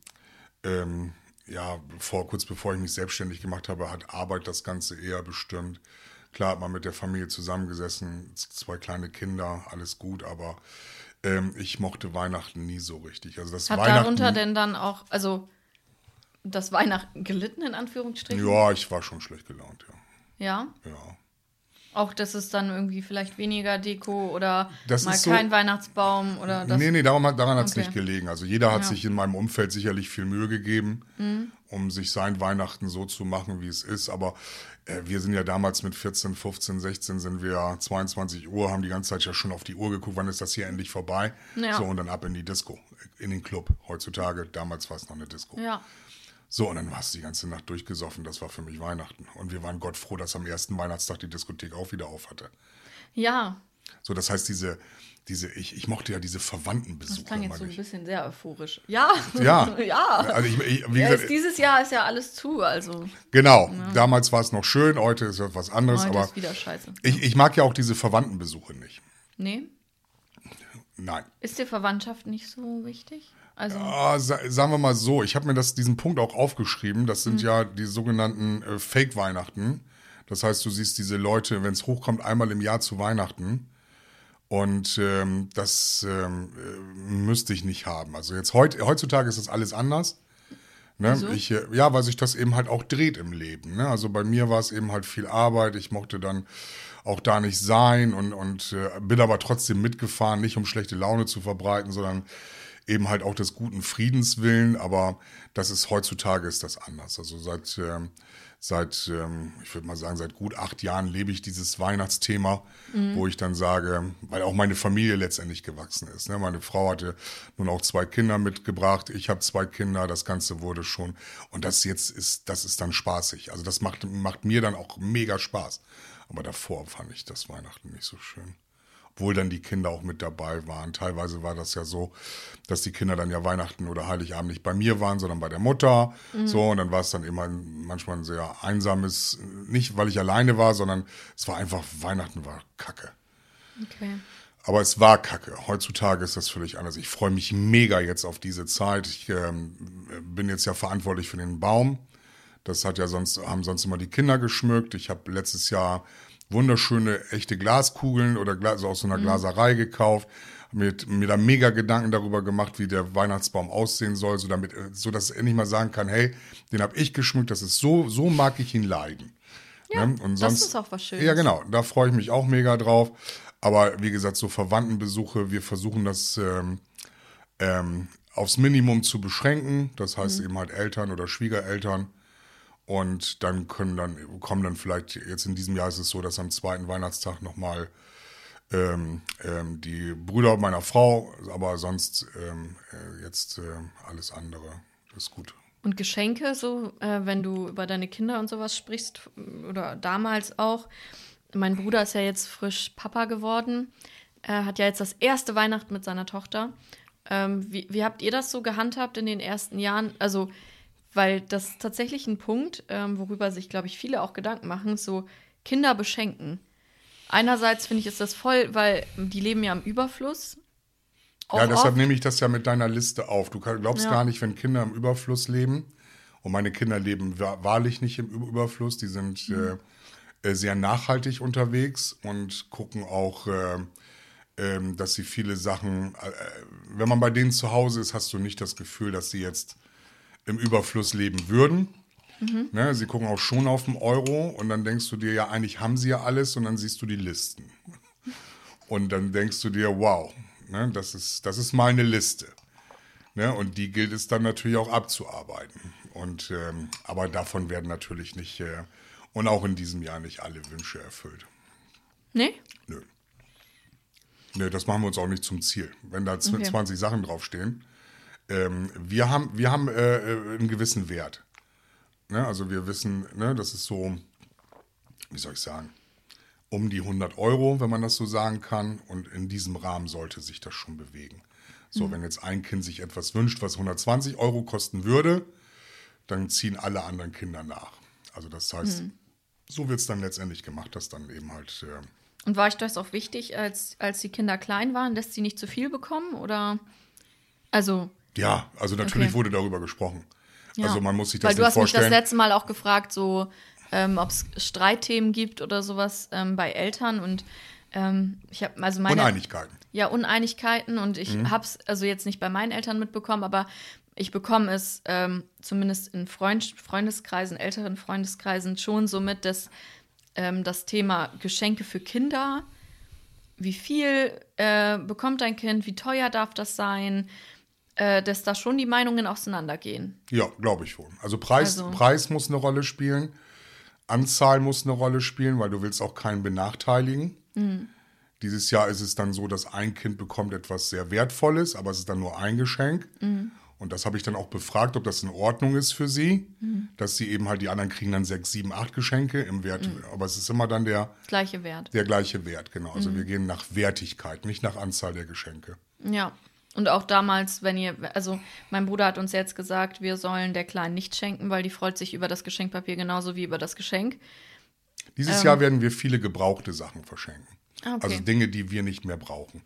ähm, ja, vor, kurz bevor ich mich selbstständig gemacht habe, hat Arbeit das Ganze eher bestimmt. Klar hat man mit der Familie zusammengesessen, zwei kleine Kinder, alles gut, aber ähm, ich mochte Weihnachten nie so richtig. Also das Hat Weihnachten, darunter denn dann auch, also das Weihnachten gelitten, in Anführungsstrichen? Ja, ich war schon schlecht gelaunt, ja. Ja? ja. Auch, dass es dann irgendwie vielleicht weniger Deko oder Das mal ist so- kein Weihnachtsbaum oder das. nee, nee, darum, daran hat es Okay. nicht gelegen. Also jeder hat Ja. Mhm. sich in meinem Umfeld sicherlich viel Mühe gegeben, um sich sein Weihnachten so zu machen, wie es ist. Aber äh, wir sind ja damals mit 14, 15, 16 sind wir 22 Uhr, haben die ganze Zeit ja schon auf die Uhr geguckt, wann ist das hier endlich vorbei. Ja. So, und dann ab in die Disco, in den Club. Heutzutage, damals war es noch eine Disco. Ja. So, und dann warst du die ganze Nacht durchgesoffen. Das war für mich Weihnachten. Und wir waren Gott froh, dass am ersten Weihnachtstag die Diskothek auch wieder auf hatte. Ja, So, das heißt, diese, diese, ich, ich mochte ja diese das Verwandtenbesuche klang immer jetzt so ein bisschen sehr euphorisch. Ja. Ja. (laughs) ja. Also ich, ich, wie Ja, gesagt, ist dieses Jahr ist ja alles zu, also genau, damals war es noch schön, heute ist ja was anderes, heute aber ist wieder scheiße. ich, ich mag ja auch diese Verwandtenbesuche nicht. Nee? Nein. Ist dir Verwandtschaft nicht so wichtig? Also, sa sagen wir mal so, ich habe mir das, diesen Punkt auch aufgeschrieben. Das sind ja die sogenannten äh, Fake-Weihnachten. Das heißt, du siehst diese Leute, wenn es hochkommt, einmal im Jahr zu Weihnachten. Und ähm, das ähm, äh, müsste ich nicht haben. Also jetzt heut, heutzutage ist das alles anders. Ne? Wieso? Ich, äh, ja, weil sich das eben halt auch dreht im Leben. Ne? Also bei mir war es eben halt viel Arbeit. Ich mochte dann auch da nicht sein und, und äh, bin aber trotzdem mitgefahren, nicht um schlechte Laune zu verbreiten, sondern eben halt auch des guten Friedens willen. Aber das ist heutzutage ist das anders. Also seit, ähm, seit ähm, ich würde mal sagen, seit gut acht Jahren lebe ich dieses Weihnachtsthema, wo ich dann sage, weil auch meine Familie letztendlich gewachsen ist. Ne? Meine Frau hatte nun auch zwei Kinder mitgebracht, ich habe zwei Kinder, das Ganze wurde schon. Und das jetzt ist, das ist dann spaßig. Also das macht, macht mir dann auch mega Spaß. Aber davor fand ich das Weihnachten nicht so schön obwohl dann die Kinder auch mit dabei waren. Teilweise war das ja so, dass die Kinder dann ja Weihnachten oder Heiligabend nicht bei mir waren, sondern bei der Mutter. So, und dann war es dann immer manchmal ein sehr einsames, nicht weil ich alleine war, sondern es war einfach, Weihnachten war Kacke. okay. Aber es war Kacke. Heutzutage ist das völlig anders. Ich freue mich mega jetzt auf diese Zeit. Ich ähm, bin jetzt ja verantwortlich für den Baum. Das hat ja sonst, haben sonst immer die Kinder geschmückt. Ich habe letztes Jahr wunderschöne echte Glaskugeln oder Glas, also aus so einer Glaserei gekauft. Mit, mir da mega Gedanken darüber gemacht, wie der Weihnachtsbaum aussehen soll, so damit, äh, so dass ich endlich mal sagen kann, hey, den habe ich geschmückt, das ist so, so mag ich ihn leiden. Ja, Ne? Und das sonst, ist auch was Schönes. Ja, genau, da freue ich mich auch mega drauf. Aber wie gesagt, so Verwandtenbesuche, wir versuchen das ähm, ähm, aufs Minimum zu beschränken. Das heißt eben halt Eltern oder Schwiegereltern. Und dann können dann, kommen dann vielleicht, jetzt in diesem Jahr ist es so, dass am zweiten Weihnachtstag nochmal ähm, ähm, die Brüder meiner Frau, aber sonst ähm, äh, jetzt äh, alles andere. Ist gut. Und Geschenke, so, äh, wenn du über deine Kinder und sowas sprichst, oder damals auch. Mein Bruder ist ja jetzt frisch Papa geworden. Er hat ja jetzt das erste Weihnachten mit seiner Tochter. Ähm, wie, wie habt ihr das so gehandhabt in den ersten Jahren? Also, weil das ist tatsächlich ein Punkt, ähm, worüber sich, glaube ich, viele auch Gedanken machen, so Kinder beschenken. Einerseits finde ich, ist das voll, weil die leben ja im Überfluss. Ja, deshalb oft. nehme ich das ja mit deiner Liste auf. Du glaubst Ja. gar nicht, wenn Kinder im Überfluss leben. Und meine Kinder leben wa- wahrlich nicht im Überfluss. Die sind Mhm. äh, äh, sehr nachhaltig unterwegs und gucken auch, äh, ähm, dass sie viele Sachen, äh, wenn man bei denen zu Hause ist, hast du nicht das Gefühl, dass sie jetzt im Überfluss leben würden. Ne, sie gucken auch schon auf den Euro und dann denkst du dir, ja, eigentlich haben sie ja alles und dann siehst du die Listen. Und dann denkst du dir, wow, ne, das, ist, das ist meine Liste. Ne, und die gilt es dann natürlich auch abzuarbeiten. Und, ähm, aber davon werden natürlich nicht, äh, und auch in diesem Jahr nicht alle Wünsche erfüllt. Nee? Nö. Nö, das machen wir uns auch nicht zum Ziel. Wenn da Okay. 20 Sachen draufstehen. Ähm, wir haben, wir haben äh, äh, einen gewissen Wert. Ne? Also wir wissen, ne, das ist so, wie soll ich sagen, um die 100 Euro, wenn man das so sagen kann. Und in diesem Rahmen sollte sich das schon bewegen. So, wenn jetzt ein Kind sich etwas wünscht, was 120 Euro kosten würde, dann ziehen alle anderen Kinder nach. Also das heißt, so wird es dann letztendlich gemacht, dass dann eben halt äh, Und war euch das auch wichtig, als, als die Kinder klein waren, dass sie nicht zu viel bekommen? Oder also. Ja, also natürlich Okay. wurde darüber gesprochen. Ja. Also man muss sich das Weil du hast mich vorstellen. das letzte Mal auch gefragt, so ähm, ob es Streitthemen gibt oder sowas ähm, bei Eltern und ähm, ich habe also meine Uneinigkeiten. ja Uneinigkeiten und ich Mhm. habe es also jetzt nicht bei meinen Eltern mitbekommen, aber ich bekomme es ähm, zumindest in Freund Freundeskreisen, älteren Freundeskreisen schon so mit, dass ähm, das Thema Geschenke für Kinder. Wie viel äh, bekommt dein Kind? Wie teuer darf das sein? Äh, dass da schon die Meinungen auseinandergehen. Ja, glaube ich wohl. Also Preis, Also- Preis muss eine Rolle spielen, Anzahl muss eine Rolle spielen, weil du willst auch keinen benachteiligen. Mhm. Dieses Jahr ist es dann so, dass ein Kind bekommt etwas sehr Wertvolles, aber es ist dann nur ein Geschenk. Mhm. Und das habe ich dann auch befragt, ob das in Ordnung ist für sie, Mhm. dass sie eben halt, die anderen kriegen dann sechs, sieben, acht Geschenke im Wert, Mhm. aber es ist immer dann der, Gleiche Wert. der gleiche Wert, genau. Mhm. Also wir gehen nach Wertigkeit, nicht nach Anzahl der Geschenke. Ja. Und auch damals, wenn ihr, also mein Bruder hat uns jetzt gesagt, wir sollen der Kleinen nicht schenken, weil die freut sich über das Geschenkpapier genauso wie über das Geschenk. Dieses Jahr werden wir viele gebrauchte Sachen verschenken. Ähm. Ah, okay. Also Dinge, die wir nicht mehr brauchen.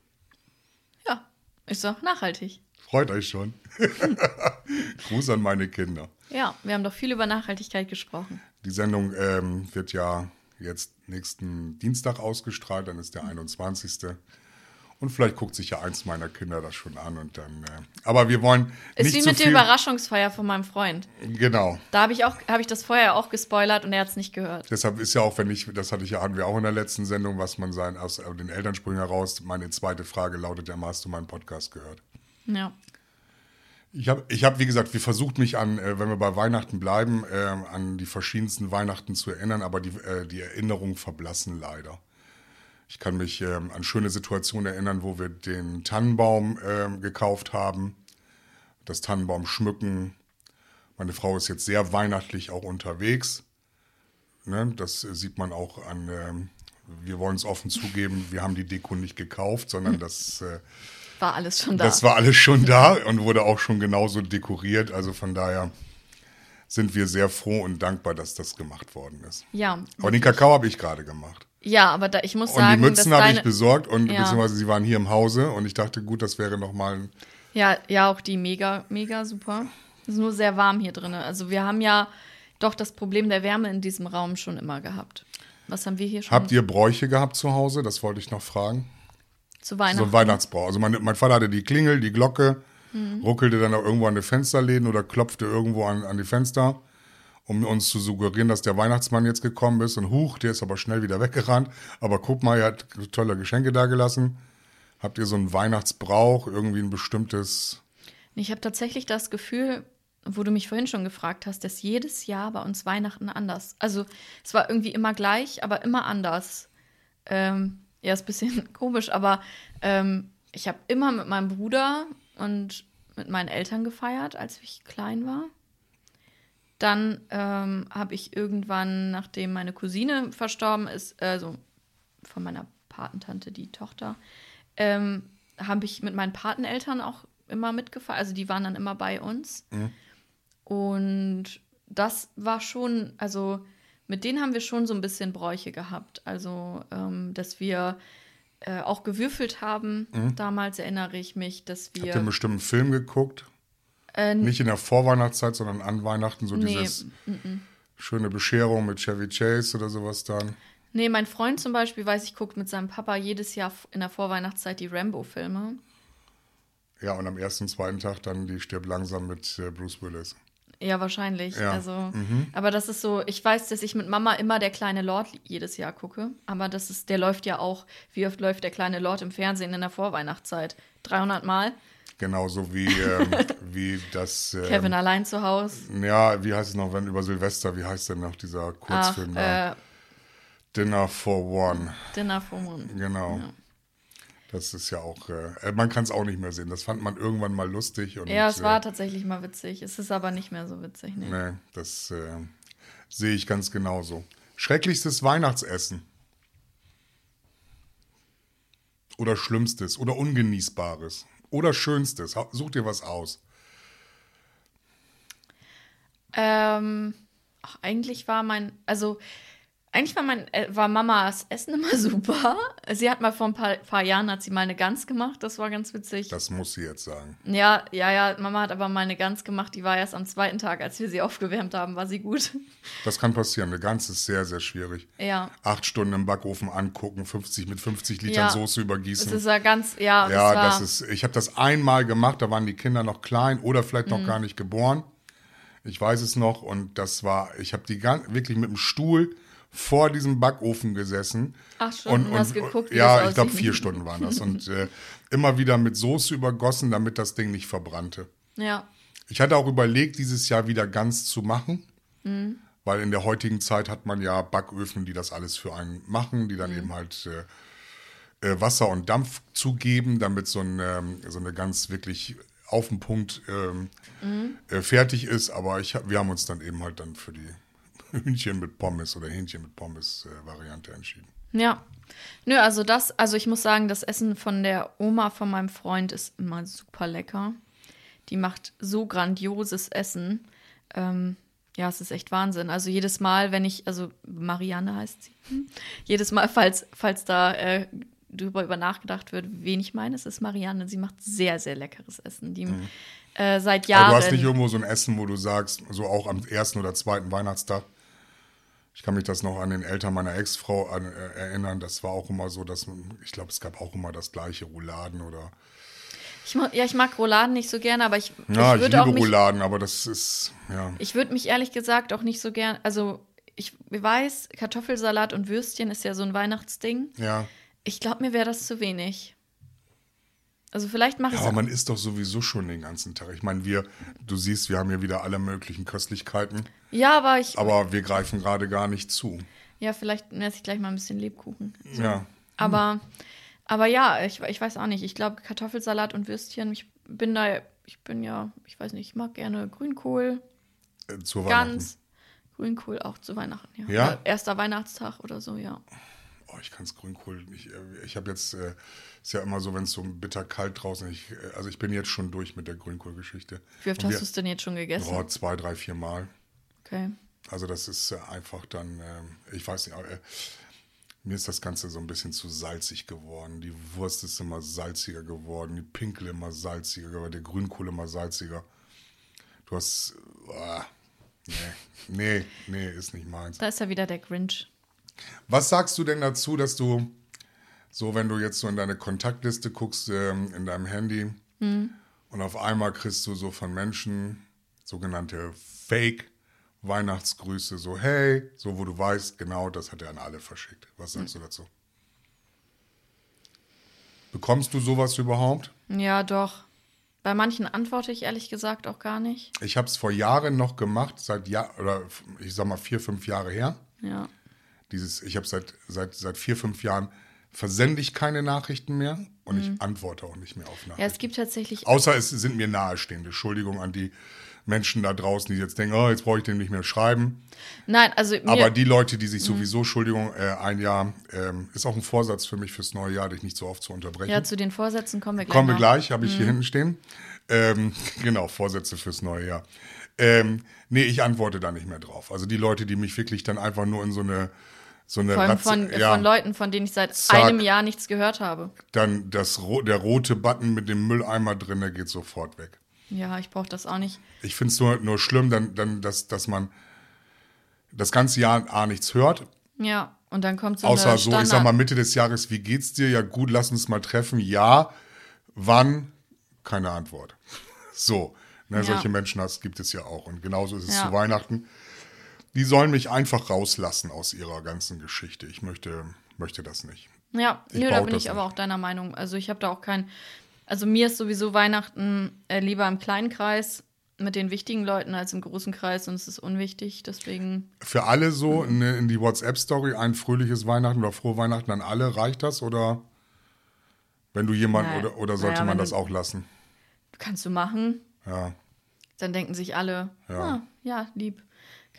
Ja, ist doch nachhaltig. Freut euch schon. (laughs) Gruß an meine Kinder. Ja, wir haben doch viel über Nachhaltigkeit gesprochen. Die Sendung ähm, wird ja jetzt nächsten Dienstag ausgestrahlt, dann ist der 21. Und vielleicht guckt sich ja eins meiner Kinder das schon an und dann. Äh, aber wir wollen Ist nicht wie zu mit der. Überraschungsfeier von meinem Freund. Genau. Da habe ich auch, habe ich das vorher auch gespoilert und er hat es nicht gehört. Deshalb ist ja auch, wenn ich, das hatte ich ja, hatten wir auch in der letzten Sendung, was man sein aus den Elternsprüngen heraus. Meine zweite Frage lautet ja, hast du meinen Podcast gehört? Ja. Ich habe, ich hab, wie gesagt, wir versucht mich an, äh, wenn wir bei Weihnachten bleiben, äh, an die verschiedensten Weihnachten zu erinnern, aber die, äh, die Erinnerungen verblassen leider. Ich kann mich ähm, an schöne Situationen erinnern, wo wir den Tannenbaum ähm, gekauft haben, das Tannenbaum schmücken. Meine Frau ist jetzt sehr weihnachtlich auch unterwegs. Ne? Das äh, sieht man auch an, ähm, wir wollen es offen zugeben, wir haben die Deko nicht gekauft, sondern das äh, War alles schon da. das war alles schon da und wurde auch schon genauso dekoriert. Also von daher sind wir sehr froh und dankbar, dass das gemacht worden ist. ja. Aber den Kakao habe ich gerade gemacht. Ja, aber da, ich muss Und sagen, die Mützen habe ich besorgt und Ja. beziehungsweise sie waren hier im Hause und ich dachte, gut, das wäre nochmal ein. Ja, ja, auch die mega, mega super. Es ist nur sehr warm hier drin. Also wir haben ja doch das Problem der Wärme in diesem Raum schon immer gehabt. Was haben wir hier schon Habt ihr Bräuche gehabt zu Hause? Das wollte ich noch fragen. zu So Weihnachten? ein Weihnachtsbrauch. Also mein, mein Vater hatte die Klingel, die Glocke, Mhm. ruckelte dann auch irgendwo an die Fensterläden oder klopfte irgendwo an, an die Fenster, um uns zu suggerieren, dass der Weihnachtsmann jetzt gekommen ist. Und huch, der ist aber schnell wieder weggerannt. Aber guck mal, er hat tolle Geschenke da gelassen. Habt ihr so einen Weihnachtsbrauch, irgendwie ein bestimmtes. Ich habe tatsächlich das Gefühl, wo du mich vorhin schon gefragt hast, dass jedes Jahr bei uns Weihnachten anders. Also es war irgendwie immer gleich, aber immer anders. Ähm, ja, ist ein bisschen (laughs) komisch, aber ähm, ich habe immer mit meinem Bruder und mit meinen Eltern gefeiert, als ich klein war. Dann ähm, habe ich irgendwann, nachdem meine Cousine verstorben ist, also von meiner Patentante, die Tochter, ähm, habe ich mit meinen Pateneltern auch immer mitgefeiert. Also die waren dann immer bei uns. Und das war schon, also mit denen haben wir schon so ein bisschen Bräuche gehabt. Also, ähm, dass wir äh, auch gewürfelt haben. Damals erinnere ich mich, dass Habt ihr wir. einen bestimmten Film geguckt? Äh, Nicht in der Vorweihnachtszeit, sondern an Weihnachten, so Nee, dieses schöne Bescherung mit Chevy Chase oder sowas dann. nee, mein Freund zum Beispiel, weiß ich, guckt mit seinem Papa jedes Jahr in der Vorweihnachtszeit die Rambo-Filme. Ja, und am ersten, zweiten Tag dann die Stirb langsam mit äh, Bruce Willis. Ja, wahrscheinlich. Ja, Also, aber das ist so, ich weiß, dass ich mit Mama immer der kleine Lord jedes Jahr gucke, aber das ist, der läuft ja auch, wie oft läuft der kleine Lord im Fernsehen in der Vorweihnachtszeit? 300 Mal? Genauso wie, ähm, (laughs) wie das. Ähm, Kevin allein zu Hause. Ja, wie heißt es noch, wenn über Silvester, wie heißt denn noch dieser Ach, Kurzfilm da? äh, Dinner for One. Dinner for One. Genau. Das ist ja auch, äh, man kann es auch nicht mehr sehen. Das fand man irgendwann mal lustig. Und, Ja, es äh, war tatsächlich mal witzig. Es ist aber nicht mehr so witzig. Nee. Nee, das äh, sehe ich ganz genauso. Schrecklichstes Weihnachtsessen. Oder Schlimmstes oder Ungenießbares. Oder Schönstes. Such dir was aus. Ähm, eigentlich war mein, also eigentlich war mein, äh, war Mamas Essen immer (laughs) super. Sie hat mal vor ein paar, paar Jahren hat sie mal eine Gans gemacht. Das war ganz witzig. Das muss sie jetzt sagen. Ja, ja, ja, Mama hat aber mal eine Gans gemacht, die war erst am zweiten Tag, als wir sie aufgewärmt haben, war sie gut. (laughs) Das kann passieren. Eine Gans ist sehr, sehr schwierig. Ja. Acht Stunden im Backofen angucken, 50 mit 50 Litern Ja. Soße Das übergießen. ist ja ganz, ja, ja, das das ist, ich habe das einmal gemacht, da waren die Kinder noch klein oder vielleicht Mhm. noch gar nicht geboren. Ich weiß es noch und das war, ich habe die gan- wirklich mit dem Stuhl vor diesem Backofen gesessen. Ach schon, und hast geguckt, wie Ja, ich glaube vier Stunden waren das. Und äh, immer wieder mit Soße übergossen, damit das Ding nicht verbrannte. Ja. Ich hatte auch überlegt, dieses Jahr wieder ganz zu machen. Mhm. Weil in der heutigen Zeit hat man ja Backöfen, die das alles für einen machen, die dann Mhm. eben halt äh, äh, Wasser und Dampf zugeben, damit so, ein, ähm, so eine ganz wirklich auf den Punkt ähm, Mhm. äh, fertig ist. Aber ich, wir haben uns dann eben halt dann für die (laughs) Hühnchen mit Pommes oder Hähnchen mit Pommes äh, Variante entschieden. Ja. Nö, also das, also ich muss sagen, das Essen von der Oma von meinem Freund ist immer super lecker. Die macht so grandioses Essen. Ähm, ja, es ist echt Wahnsinn. Also jedes Mal, wenn ich, also Marianne heißt sie, hm? jedes Mal, falls, falls da äh, drüber über nachgedacht wird, wen ich meine, es ist Marianne. Sie macht sehr, sehr leckeres Essen. Die äh, seit Jahren. Aber du hast nicht irgendwo so ein Essen, wo du sagst, so auch am ersten oder zweiten Weihnachtstag. Ich kann mich das noch an den Eltern meiner Ex-Frau äh, erinnern. Das war auch immer so, dass ich glaube, es gab auch immer das gleiche Rouladen oder. ich, ja, ich mag Rouladen nicht so gerne, aber ich, Ja, ich ich, liebe auch mich, Rouladen, aber das ist ja. Ich würde mich ehrlich gesagt auch nicht so gern, also ich weiß, Kartoffelsalat und Würstchen ist ja so ein Weihnachtsding. Ja. Ich glaube, mir wäre das zu wenig. Also vielleicht mache Ja, ich aber es. man isst doch sowieso schon den ganzen Tag. Ich meine, wir, du siehst, wir haben hier wieder alle möglichen Köstlichkeiten, Ja, aber ich. aber wir greifen gerade gar nicht zu. Ja, vielleicht esse ich gleich mal ein bisschen Lebkuchen. Ja. Aber, aber ja, ich, ich weiß auch nicht. Ich glaube, Kartoffelsalat und Würstchen, ich bin da, ich bin ja, ich weiß nicht, ich mag gerne Grünkohl, Äh, zur Weihnachten. Gans. Grünkohl auch zu Weihnachten, ja. Ja? Erster Weihnachtstag oder so, ja. Oh, ich kann es Grünkohl äh, Ich habe jetzt, äh, ist ja immer so, wenn es so bitter kalt draußen ist. Ich, äh, also ich bin jetzt schon durch mit der Grünkohlgeschichte. Wie oft Und hast wir- du es denn jetzt schon gegessen? Oh, zwei, drei, vier Mal. Okay. Also das ist äh, einfach dann, ähm, ich weiß nicht, aber, äh, mir ist das Ganze so ein bisschen zu salzig geworden. Die Wurst ist immer salziger geworden, die Pinkel immer salziger geworden, der Grünkohl immer salziger. Du hast, äh, nee, nee, nee, ist nicht meins. Da ist ja wieder der Grinch. Was sagst du denn dazu, dass du, so wenn du jetzt so in deine Kontaktliste guckst, ähm, in deinem Handy, und auf einmal kriegst du so von Menschen sogenannte Fake-Weihnachtsgrüße, so hey, so wo du weißt, genau, das hat er an alle verschickt. Was sagst du dazu? Bekommst du sowas überhaupt? Ja, doch. Bei manchen antworte ich ehrlich gesagt auch gar nicht. Ich habe es vor Jahren noch gemacht, seit Jahr oder ich sag mal vier, fünf Jahre her. Ja. Dieses, ich habe seit, seit, seit vier, fünf Jahren versende ich keine Nachrichten mehr und ich antworte auch nicht mehr auf Mhm. Ja, Nachrichten. es gibt tatsächlich. Außer es sind mir nahestehende. Entschuldigung an die Menschen da draußen, die jetzt denken, oh, jetzt brauche ich den nicht mehr schreiben. Nein, also Aber die Leute, die sich Mhm. sowieso, Entschuldigung, äh, ein Jahr, ähm, ist auch ein Vorsatz für mich fürs neue Jahr, dich nicht so oft zu unterbrechen. ja, zu den Vorsätzen kommen wir gleich. Kommen wir gleich, habe ich Mhm. hier hinten stehen. Ähm, (laughs) genau, Vorsätze fürs neue Jahr. Ähm, nee, ich antworte da nicht mehr drauf. Also die Leute, die mich wirklich dann einfach nur in so eine, so eine Vor allem Ratze- von, ja, von Leuten, von denen ich seit Zack. einem Jahr nichts gehört habe. dann das, der rote Button mit dem Mülleimer drin, der geht sofort weg. Ja, ich brauche das auch nicht. Ich finde es nur, nur schlimm, dann, dann, dass, dass man das ganze Jahr A nichts hört. Ja, und dann kommt so Außer eine so, Standard. ich sag mal, Mitte des Jahres, wie geht's dir? Ja, gut, lass uns mal treffen. Ja, wann? Keine Antwort. (laughs) So, ne, Ja. solche Menschen hast, gibt es ja auch. Und genauso ist es Ja. zu Weihnachten. Die sollen mich einfach rauslassen aus ihrer ganzen Geschichte. Ich möchte, möchte das nicht. Ja, Ich nö, da bin ich aber auch deiner Meinung. Also ich habe da auch kein. Also mir ist sowieso Weihnachten äh, lieber im kleinen Kreis mit den wichtigen Leuten als im großen Kreis und es ist unwichtig. Deswegen, Für alle so Mhm. in, in die WhatsApp-Story ein fröhliches Weihnachten oder frohe Weihnachten an alle, reicht das? Oder wenn du jemanden, oder, oder sollte Naja, man das du- auch lassen? kannst du machen. Ja. Dann denken sich alle, ja, ah, ja lieb.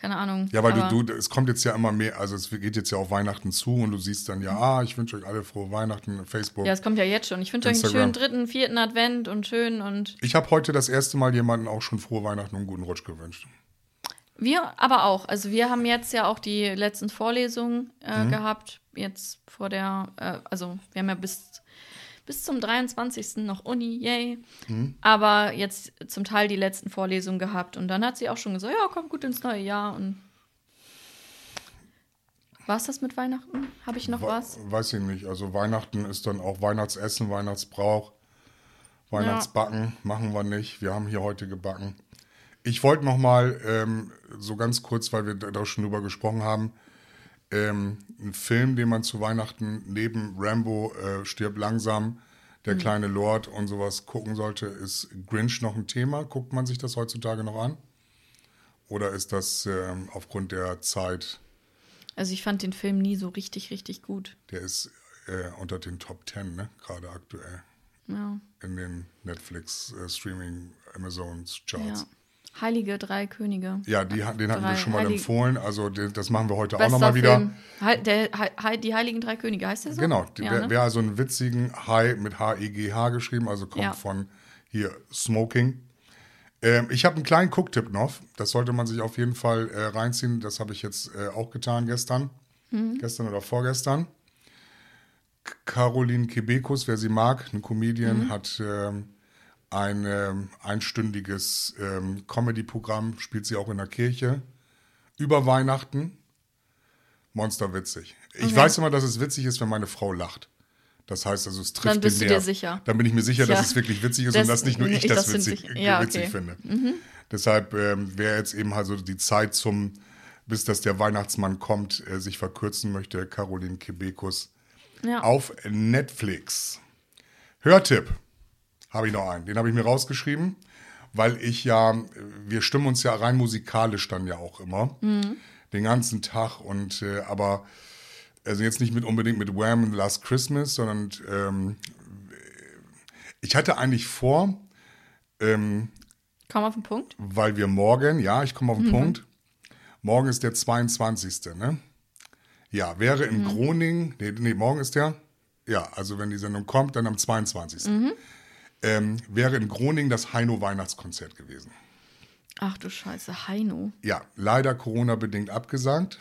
Keine Ahnung. Ja, weil du, du, es kommt jetzt ja immer mehr, also es geht jetzt ja auf Weihnachten zu und du siehst dann ja, ah, ich wünsche euch alle frohe Weihnachten, Facebook. Ja, es kommt ja jetzt schon. Ich wünsche euch einen schönen dritten, vierten Advent und schön und Ich habe heute das erste Mal jemanden auch schon frohe Weihnachten und einen guten Rutsch gewünscht. Wir aber auch. Also wir haben jetzt ja auch die letzten Vorlesungen äh, Mhm. gehabt. Jetzt vor der, äh, also wir haben ja bis, bis zum 23. noch Uni, yay. Mhm. Aber jetzt zum Teil die letzten Vorlesungen gehabt. Und dann hat sie auch schon gesagt, ja, komm gut ins neue Jahr. Und war es das mit Weihnachten? Habe ich noch Wa- was? Weiß ich nicht. Also Weihnachten ist dann auch Weihnachtsessen, Weihnachtsbrauch, Weihnachtsbacken machen wir nicht. Wir haben hier heute gebacken. Ich wollte noch mal ähm, so ganz kurz, weil wir da da schon drüber gesprochen haben, Ähm, ein Film, den man zu Weihnachten neben Rambo äh, stirbt langsam, der kleine Lord und sowas gucken sollte, ist Grinch noch ein Thema? Guckt man sich das heutzutage noch an? Oder ist das ähm, aufgrund der Zeit, Also ich fand den Film nie so richtig, richtig gut. der ist äh, unter den Top Ten, ne? gerade aktuell Ja. in den Netflix, äh, Streaming, Amazons ja. Heilige drei Könige. Ja, die, den hatten wir Drei schon mal Heilige- empfohlen. Also den, das machen wir heute auch Bester nochmal wieder. Hei- der, Hei- die Heiligen drei Könige, heißt der so? Genau, ja, wer, ne? wer also einen witzigen High mit H-I-G-H geschrieben, also kommt Ja. von hier Smoking. Ähm, ich habe einen kleinen Cooktipp noch. Das sollte man sich auf jeden Fall äh, reinziehen. Das habe ich jetzt äh, auch getan gestern. Mhm. Gestern oder vorgestern. Caroline Kebekus, wer sie mag, eine Comedian, Mhm. hat ähm, ein ähm, einstündiges ähm, Comedy-Programm, spielt sie auch in der Kirche, über Weihnachten. Monsterwitzig. Ich Okay. weiß immer, dass es witzig ist, wenn meine Frau lacht. Das heißt also, es trifft Dann bist den du dir Nerv. sicher. Dann bin ich mir sicher, Ja. dass es wirklich witzig ist Das- und dass nicht nur ich ich das, das witzig, ja, witzig okay. Mhm. finde. Deshalb ähm, wer jetzt eben also die Zeit zum, bis dass der Weihnachtsmann kommt, äh, sich verkürzen möchte, Caroline Kebekus Ja. auf Netflix. Hörtipp habe ich noch einen. Den habe ich mir rausgeschrieben, weil ich ja, wir stimmen uns ja rein musikalisch dann ja auch immer. Den ganzen Tag und äh, aber also jetzt nicht mit unbedingt mit Wham and Last Christmas, sondern ähm, ich hatte eigentlich vor, ähm, Komm auf den Punkt. weil wir morgen, ja, ich komme auf den Punkt, morgen ist der 22. Ne? Ja, wäre in Groningen, nee, nee, morgen ist der, ja, also wenn die Sendung kommt, dann am 22. Ähm, wäre in Groningen das Heino Weihnachtskonzert gewesen. Ach du Scheiße, Heino. Ja, leider Corona-bedingt abgesagt.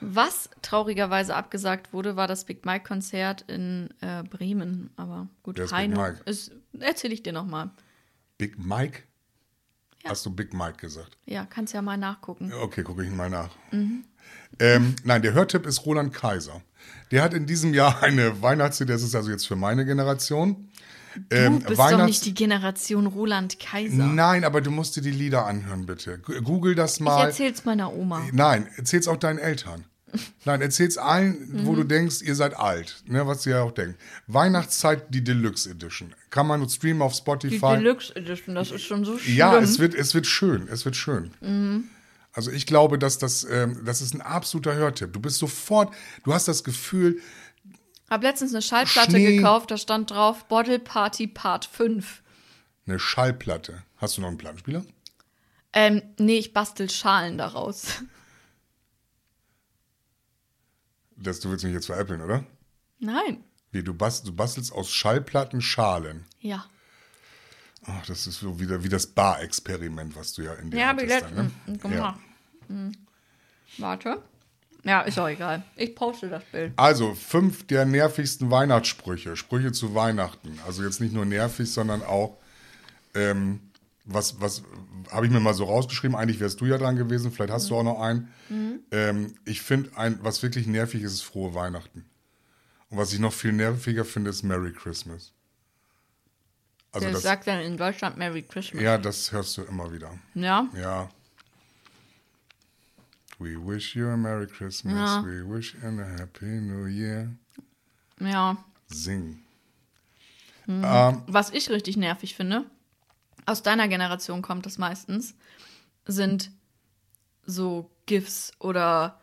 Was traurigerweise abgesagt wurde, war das Big Mike-Konzert in äh, Bremen. Aber gut, Wer ist Big Heino Mike? ist. Erzähle ich dir nochmal. Big Mike? Ja. Hast du Big Mike gesagt? Ja, kannst ja mal nachgucken. Okay, gucke ich mal nach. Ähm, nein, der Hörtipp ist Roland Kaiser. Der hat in diesem Jahr (laughs) eine Weihnachts... Das ist also jetzt für meine Generation. Ähm, du bist doch nicht die Generation Roland Kaiser. Nein, aber du musst dir die Lieder anhören, bitte. Google das ich mal. erzähl's meiner Oma. Nein, erzähl's auch deinen Eltern. (laughs) Nein, erzähl's allen, Mhm. wo du denkst, ihr seid alt, ne, was ihr ja auch denkt. Weihnachtszeit, die Deluxe Edition. Kann man streamen auf Die Spotify. Deluxe Edition, das ist schon so schlimm. Ja, es wird, es wird schön, es wird schön. Mhm. Also ich glaube, dass das, ähm, das ist ein absoluter Hörtipp. Du bist sofort, du hast das Gefühl, Hab letztens eine Schallplatte Schnee. gekauft, da stand drauf Bottle Party Part 5. eine Schallplatte. Hast du noch einen Plattenspieler? Ähm, nee, ich bastel Schalen daraus. Das, du willst mich jetzt veräppeln, oder? Nein. Wie, du, bast, du bastelst aus Schallplatten Schalen. Ja. Ach, das ist so wieder wie das Bar-Experiment, was du ja in dir Ja, hattest wie dann, ne? Guck mal. Ja. Hm. Warte. Ja, ist auch egal. Ich poste das Bild. Also, fünf der nervigsten Weihnachtssprüche. Sprüche zu Weihnachten. Also jetzt nicht nur nervig, sondern auch, ähm, was, was habe ich mir mal so rausgeschrieben? Eigentlich wärst du ja dran gewesen, vielleicht hast du auch noch einen. Ähm, ich finde, ein, was wirklich nervig ist, ist frohe Weihnachten. Und was ich noch viel nerviger finde, ist Merry Christmas. Also Der das, sagt dann in Deutschland Merry Christmas. ja, das hörst du immer wieder. Ja? Ja. We wish you a Merry Christmas. Ja. We wish you a Happy New Year. Ja. Sing. Was ich richtig nervig finde, aus deiner Generation kommt das meistens, sind so GIFs oder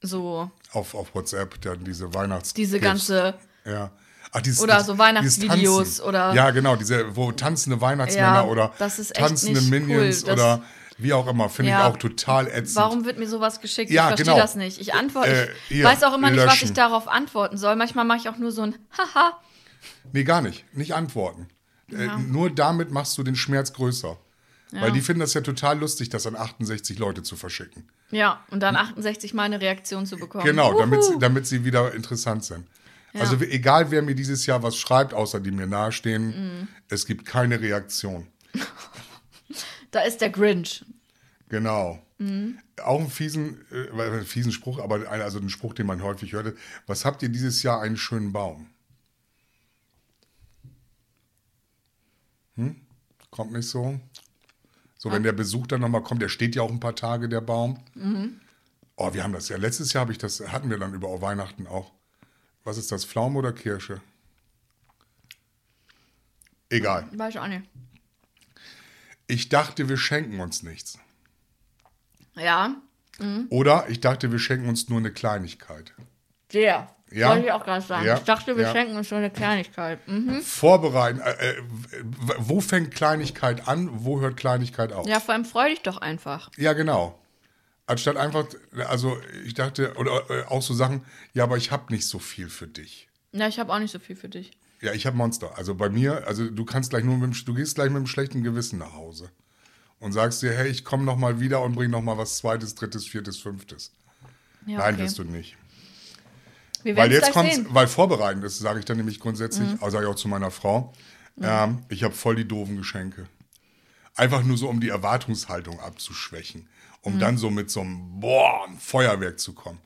so Auf, auf WhatsApp dann diese Weihnachts. diese ganze. Ja. Ach, dieses, Oder so Weihnachtsvideos oder- Ja, genau, diese, wo tanzende Weihnachtsmänner Ja, oder das ist echt tanzende Minions cool. Oder wie auch immer, finde Ja. ich auch total ätzend. Warum wird mir sowas geschickt? Ja, ich verstehe genau. das nicht. Ich antworte, Äh, ich weiß auch immer nicht, was löschen. ich darauf antworten soll. Manchmal mache ich auch nur so ein Haha. Nee, gar nicht. Nicht antworten. Äh, nur damit machst du den Schmerz größer. Weil die finden das ja total lustig, das an 68 Leute zu verschicken. Ja, und dann 68 Mal eine Reaktion zu bekommen. Genau, damit, damit sie wieder interessant sind. Also we- egal, wer mir dieses Jahr was schreibt, außer die mir nahestehen, Mhm. es gibt keine Reaktion. (laughs) Da ist der Grinch. Genau. Mhm. Auch einen fiesen, äh, fiesen Spruch, aber ein- also ein Spruch, den man häufig hörte. Was habt ihr dieses Jahr einen schönen Baum? Hm? Kommt nicht so. So, wenn der Besuch dann nochmal kommt, der steht ja auch ein paar Tage, der Baum. Mhm. Oh, wir haben das ja. Letztes Jahr habe ich das, hatten wir dann über Weihnachten auch. Was ist das, Pflaume oder Kirsche? Egal. Weiß ich auch nicht. Ich dachte, wir schenken uns nichts. Ja, Oder ich dachte, wir schenken uns nur eine Kleinigkeit. sehr. Ja? Wollte ich auch gerade sagen. Ja, Ich dachte, wir ja. schenken uns so eine Kleinigkeit. Mhm. Vorbereiten. Äh, äh, wo fängt Kleinigkeit an? Wo hört Kleinigkeit auf? Ja, vor allem freu dich doch einfach. Ja, genau. Anstatt einfach, also ich dachte, oder äh, auch so Sachen, ja, aber ich habe nicht so viel für dich. Ja, ich habe auch nicht so viel für dich. Ja, ich habe Monster. Also bei mir, also du kannst gleich nur mit, dem- du gehst gleich mit einem schlechten Gewissen nach Hause und sagst dir, hey, ich komme noch mal wieder und bring noch mal was zweites, drittes, viertes, fünftes. Ja, Nein, okay. wirst du nicht. Wir Weil jetzt kommt. Mhm. weil vorbereitend ist, sage ich dann nämlich grundsätzlich, also sage ich auch zu meiner Frau, ähm, ich habe voll die doofen Geschenke. Einfach nur so, um die Erwartungshaltung abzuschwächen, um Mhm. dann so mit so einem Boah, ein Feuerwerk zu kommen.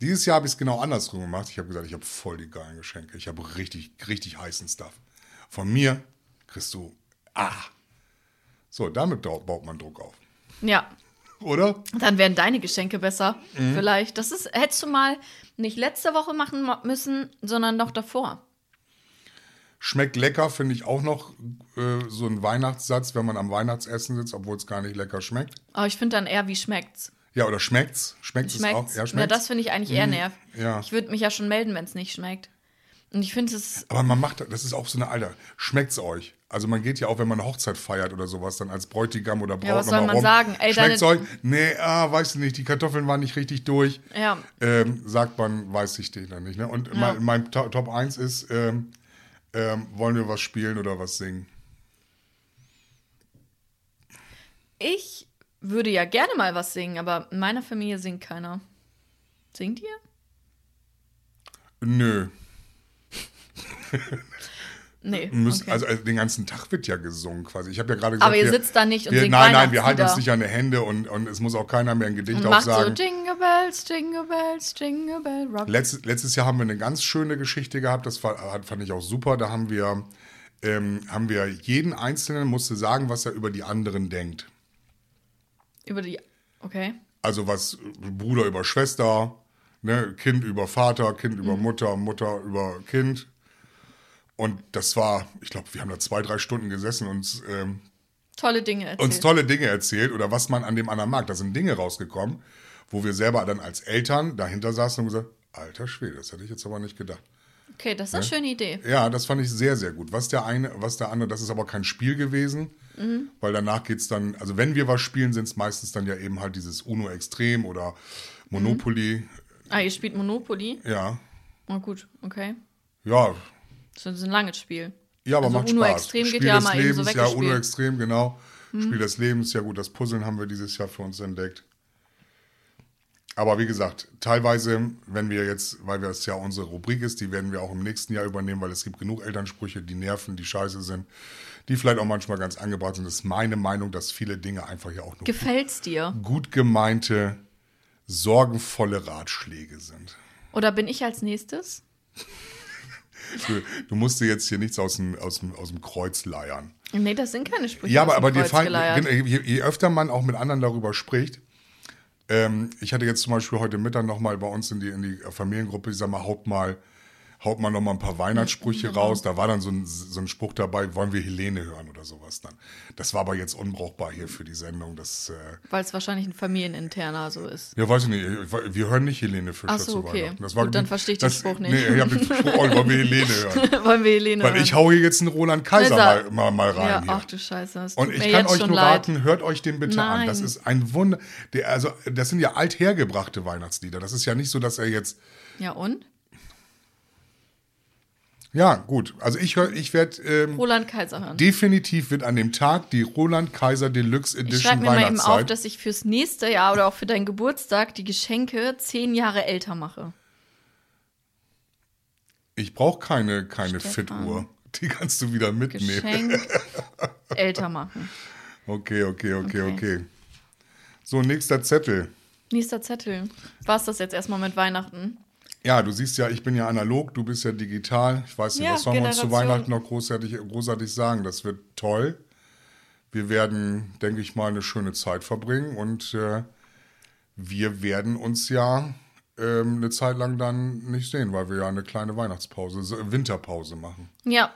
Dieses Jahr habe ich es genau andersrum gemacht. Ich habe gesagt, ich habe voll die geilen Geschenke. Ich habe richtig, richtig heißen Stuff. Von mir kriegst du, ah. So, damit baut man Druck auf. Ja, Oder? dann wären deine Geschenke besser. Mhm. Vielleicht. Das ist, hättest du mal nicht letzte Woche machen müssen, sondern noch davor. Schmeckt lecker, finde ich auch noch äh, so ein Weihnachtssatz, wenn man am Weihnachtsessen sitzt, obwohl es gar nicht lecker schmeckt. Aber ich finde dann eher, wie schmeckt's? Ja, oder schmeckt's? Schmeckt's es auch? Schmeckt's? Ja, Ja, schmeckt's. das finde ich eigentlich eher nerv. ja. Ich würde mich ja schon melden, wenn es nicht schmeckt. Und ich finde es. Aber man macht, das ist auch so eine Alter. Schmeckt's euch? Also man geht ja auch, wenn man eine Hochzeit feiert oder sowas, dann als Bräutigam oder Braut Ja, was soll man rum. sagen? Ey, Schmeckt's euch? Nee, ah, weißt du nicht, die Kartoffeln waren nicht richtig durch. Ja. Ähm, sagt man, weiß ich den dann nicht. Ne? Und mein, mein To- Top 1 ist, ähm, ähm, wollen wir was spielen oder was singen? Ich würde ja gerne mal was singen, aber in meiner Familie singt keiner. Singt ihr? Nö. (laughs) Nee. Müssen, okay. also, also den ganzen Tag wird ja gesungen quasi. Ich habe ja gerade gesagt, Aber ihr wir, sitzt da nicht und wir, singt Nein, nein, wir halten uns nicht an die Hände und, und es muss auch keiner mehr ein Gedicht und macht so aufsagen. Jingle Bells, Jingle Bells, Jingle Bell Rock. Letztes, letztes Jahr haben wir eine ganz schöne Geschichte gehabt, das war, hat- fand ich auch super. Da haben wir, ähm, haben wir jeden Einzelnen musste sagen, was er über die anderen denkt. Über die. Okay. Also was Bruder über Schwester, ne, Kind über Vater, Kind Mhm. über Mutter, Mutter über Kind. Und das war, ich glaube, wir haben da zwei, drei Stunden gesessen und uns, ähm, Tolle Dinge erzählt. uns tolle Dinge erzählt oder was man an dem anderen mag. Da sind Dinge rausgekommen, wo wir selber dann als Eltern dahinter saßen und gesagt, alter Schwede, das hätte ich jetzt aber nicht gedacht. Okay, das ist eine schöne Idee. Ja, das fand ich sehr, sehr gut. Was der eine, was der andere, das ist aber kein Spiel gewesen, Mhm. weil danach geht's dann, also wenn wir was spielen, sind es meistens dann ja eben halt dieses Uno Extrem oder Monopoly. Ah, ihr spielt Monopoly? Ja, Oh, gut, okay. ja, Das ist ein langes Spiel. ja, aber Also macht Uno Spaß. Extrem geht Spiel ja des mal eben so Lebens, ja. Mhm. Uno Extrem, genau. Spiel des Lebens, ja gut, das Puzzeln haben wir dieses Jahr für uns entdeckt. Aber wie gesagt, teilweise, wenn wir jetzt, weil das ja unsere Rubrik ist, die werden wir auch im nächsten Jahr übernehmen, weil es gibt genug Elternsprüche, die nerven, die scheiße sind, die vielleicht auch manchmal ganz angebracht sind. Das ist meine Meinung, dass viele Dinge einfach ja auch nur Gefällt's dir? gut gemeinte, sorgenvolle Ratschläge sind. Oder bin ich als nächstes? (laughs) Du, du musst dir jetzt hier nichts aus dem, aus dem, aus dem Kreuz leiern. Nee, das sind keine Sprüche. Ja, aber, aber dir fallen, geleiert. je, je öfter man auch mit anderen darüber spricht, ähm, ich hatte jetzt zum Beispiel heute Mittag nochmal bei uns in die, in die Familiengruppe, ich sag mal, haut mal, haut mal nochmal ein paar Weihnachtssprüche genau. raus. Da war dann so ein, so ein Spruch dabei, wollen wir Helene hören oder sowas dann. Das war aber jetzt unbrauchbar hier für die Sendung. Das, äh, Weil es wahrscheinlich ein familieninterner so ist. ja, weiß ich nicht. Ich- Wir hören nicht Helene Fischer Ach so, zu okay. Weihnachten. Das war, Gut, dann verstehe ich den das, Spruch nicht. Nee, ich hab den (laughs) Spruch, oh, wollen wir Helene hören. (laughs) Wollen wir Helene Weil hören? ich hau hier jetzt einen Roland Kaiser mal, mal, mal rein Ja, hier. ach du Scheiße. Es Und ich kann euch nur leid. raten, hört euch den bitte an. Nein. Das ist ein Wunder. Der, also, das sind ja althergebrachte Weihnachtslieder. Das ist ja nicht so, dass er jetzt. Ja, und? Ja, gut. Also ich höre, ich werde ähm, Roland Kaiser hören. definitiv wird an dem Tag die Roland Kaiser Deluxe Ich Edition schreibe mir mal eben auf, dass ich fürs nächste Jahr oder auch für deinen Geburtstag die Geschenke zehn Jahre älter mache. ich brauche keine, keine. Fit-Uhr. Die kannst du wieder mitnehmen. Geschenk (laughs) älter machen. Okay, okay, okay, Okay. okay. So, nächster Zettel. Nächster Zettel. War es das jetzt erstmal mit Weihnachten? Ja, du siehst ja, ich bin ja analog, du bist ja digital. Ich weiß nicht, Ja, was sollen wir uns zu. Weihnachten noch großartig, großartig sagen? Das wird toll. Wir werden, denke ich mal, eine schöne Zeit verbringen und äh, wir werden uns ja ähm, eine Zeit lang dann nicht sehen, weil wir ja eine kleine Weihnachtspause, Winterpause machen. Ja.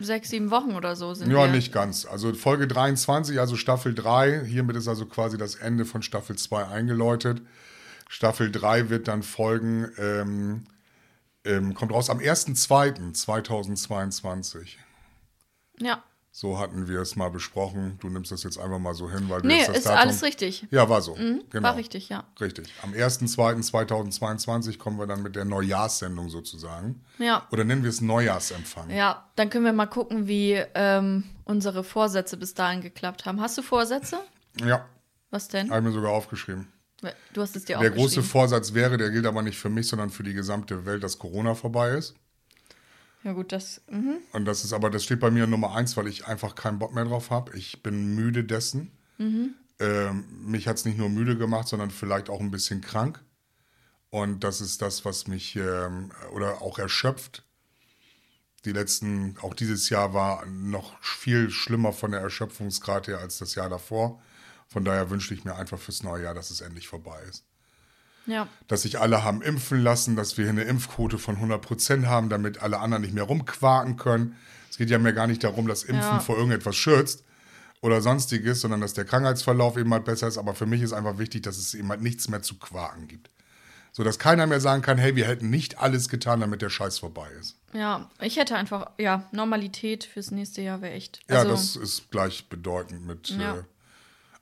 Sechs, sieben Wochen oder so sind Ja, wir. nicht ganz. Also Folge 23, also Staffel 3. Hiermit ist also quasi das Ende von Staffel 2 eingeläutet. Staffel 3 wird dann folgen, ähm, ähm, kommt raus am 1.2.2022. Ja. So hatten wir es mal besprochen. Du nimmst das jetzt einfach mal so hin, weil du Nee, jetzt das ist Datum... alles richtig. Ja, war so. Mhm, genau. War richtig, ja. Richtig. Am 1.2.2022 kommen wir dann mit der Neujahrssendung sozusagen. Ja. Oder nennen wir es Neujahrsempfang. Ja, dann können wir mal gucken, wie ähm, unsere Vorsätze bis dahin geklappt haben. Hast du Vorsätze? Ja, Was denn? habe ich mir sogar aufgeschrieben. Du hast es dir Der große. Vorsatz wäre, der gilt aber nicht für mich, sondern für die gesamte Welt, dass Corona vorbei ist. Ja gut, das. Mhm. Und das ist aber, das steht bei mir Nummer eins, weil ich einfach keinen Bock mehr drauf habe. Ich bin müde dessen. Ähm, mich hat es nicht nur müde gemacht, sondern vielleicht auch ein bisschen krank. Und das ist das, was mich ähm, oder auch erschöpft. Die letzten, auch dieses Jahr war noch viel schlimmer von der Erschöpfungsgrad her als das Jahr davor. Von daher wünsche ich mir einfach fürs neue Jahr, dass es endlich vorbei ist Ja. dass sich alle haben impfen lassen, dass wir hier eine Impfquote von 100 Prozent haben, damit alle anderen nicht mehr rumquaken können. Es geht ja mir gar nicht darum, dass Impfen Ja. vor irgendetwas schützt oder sonstiges, sondern dass der Krankheitsverlauf eben halt besser ist. Aber für mich ist einfach wichtig, dass es eben halt nichts mehr zu quaken gibt. So dass keiner mehr sagen kann, hey, wir hätten nicht alles getan, damit der Scheiß vorbei ist. Ja, ich hätte einfach, ja, Normalität fürs nächste Jahr wäre echt. Ja, also, das ist gleichbedeutend mit. Ja. Äh,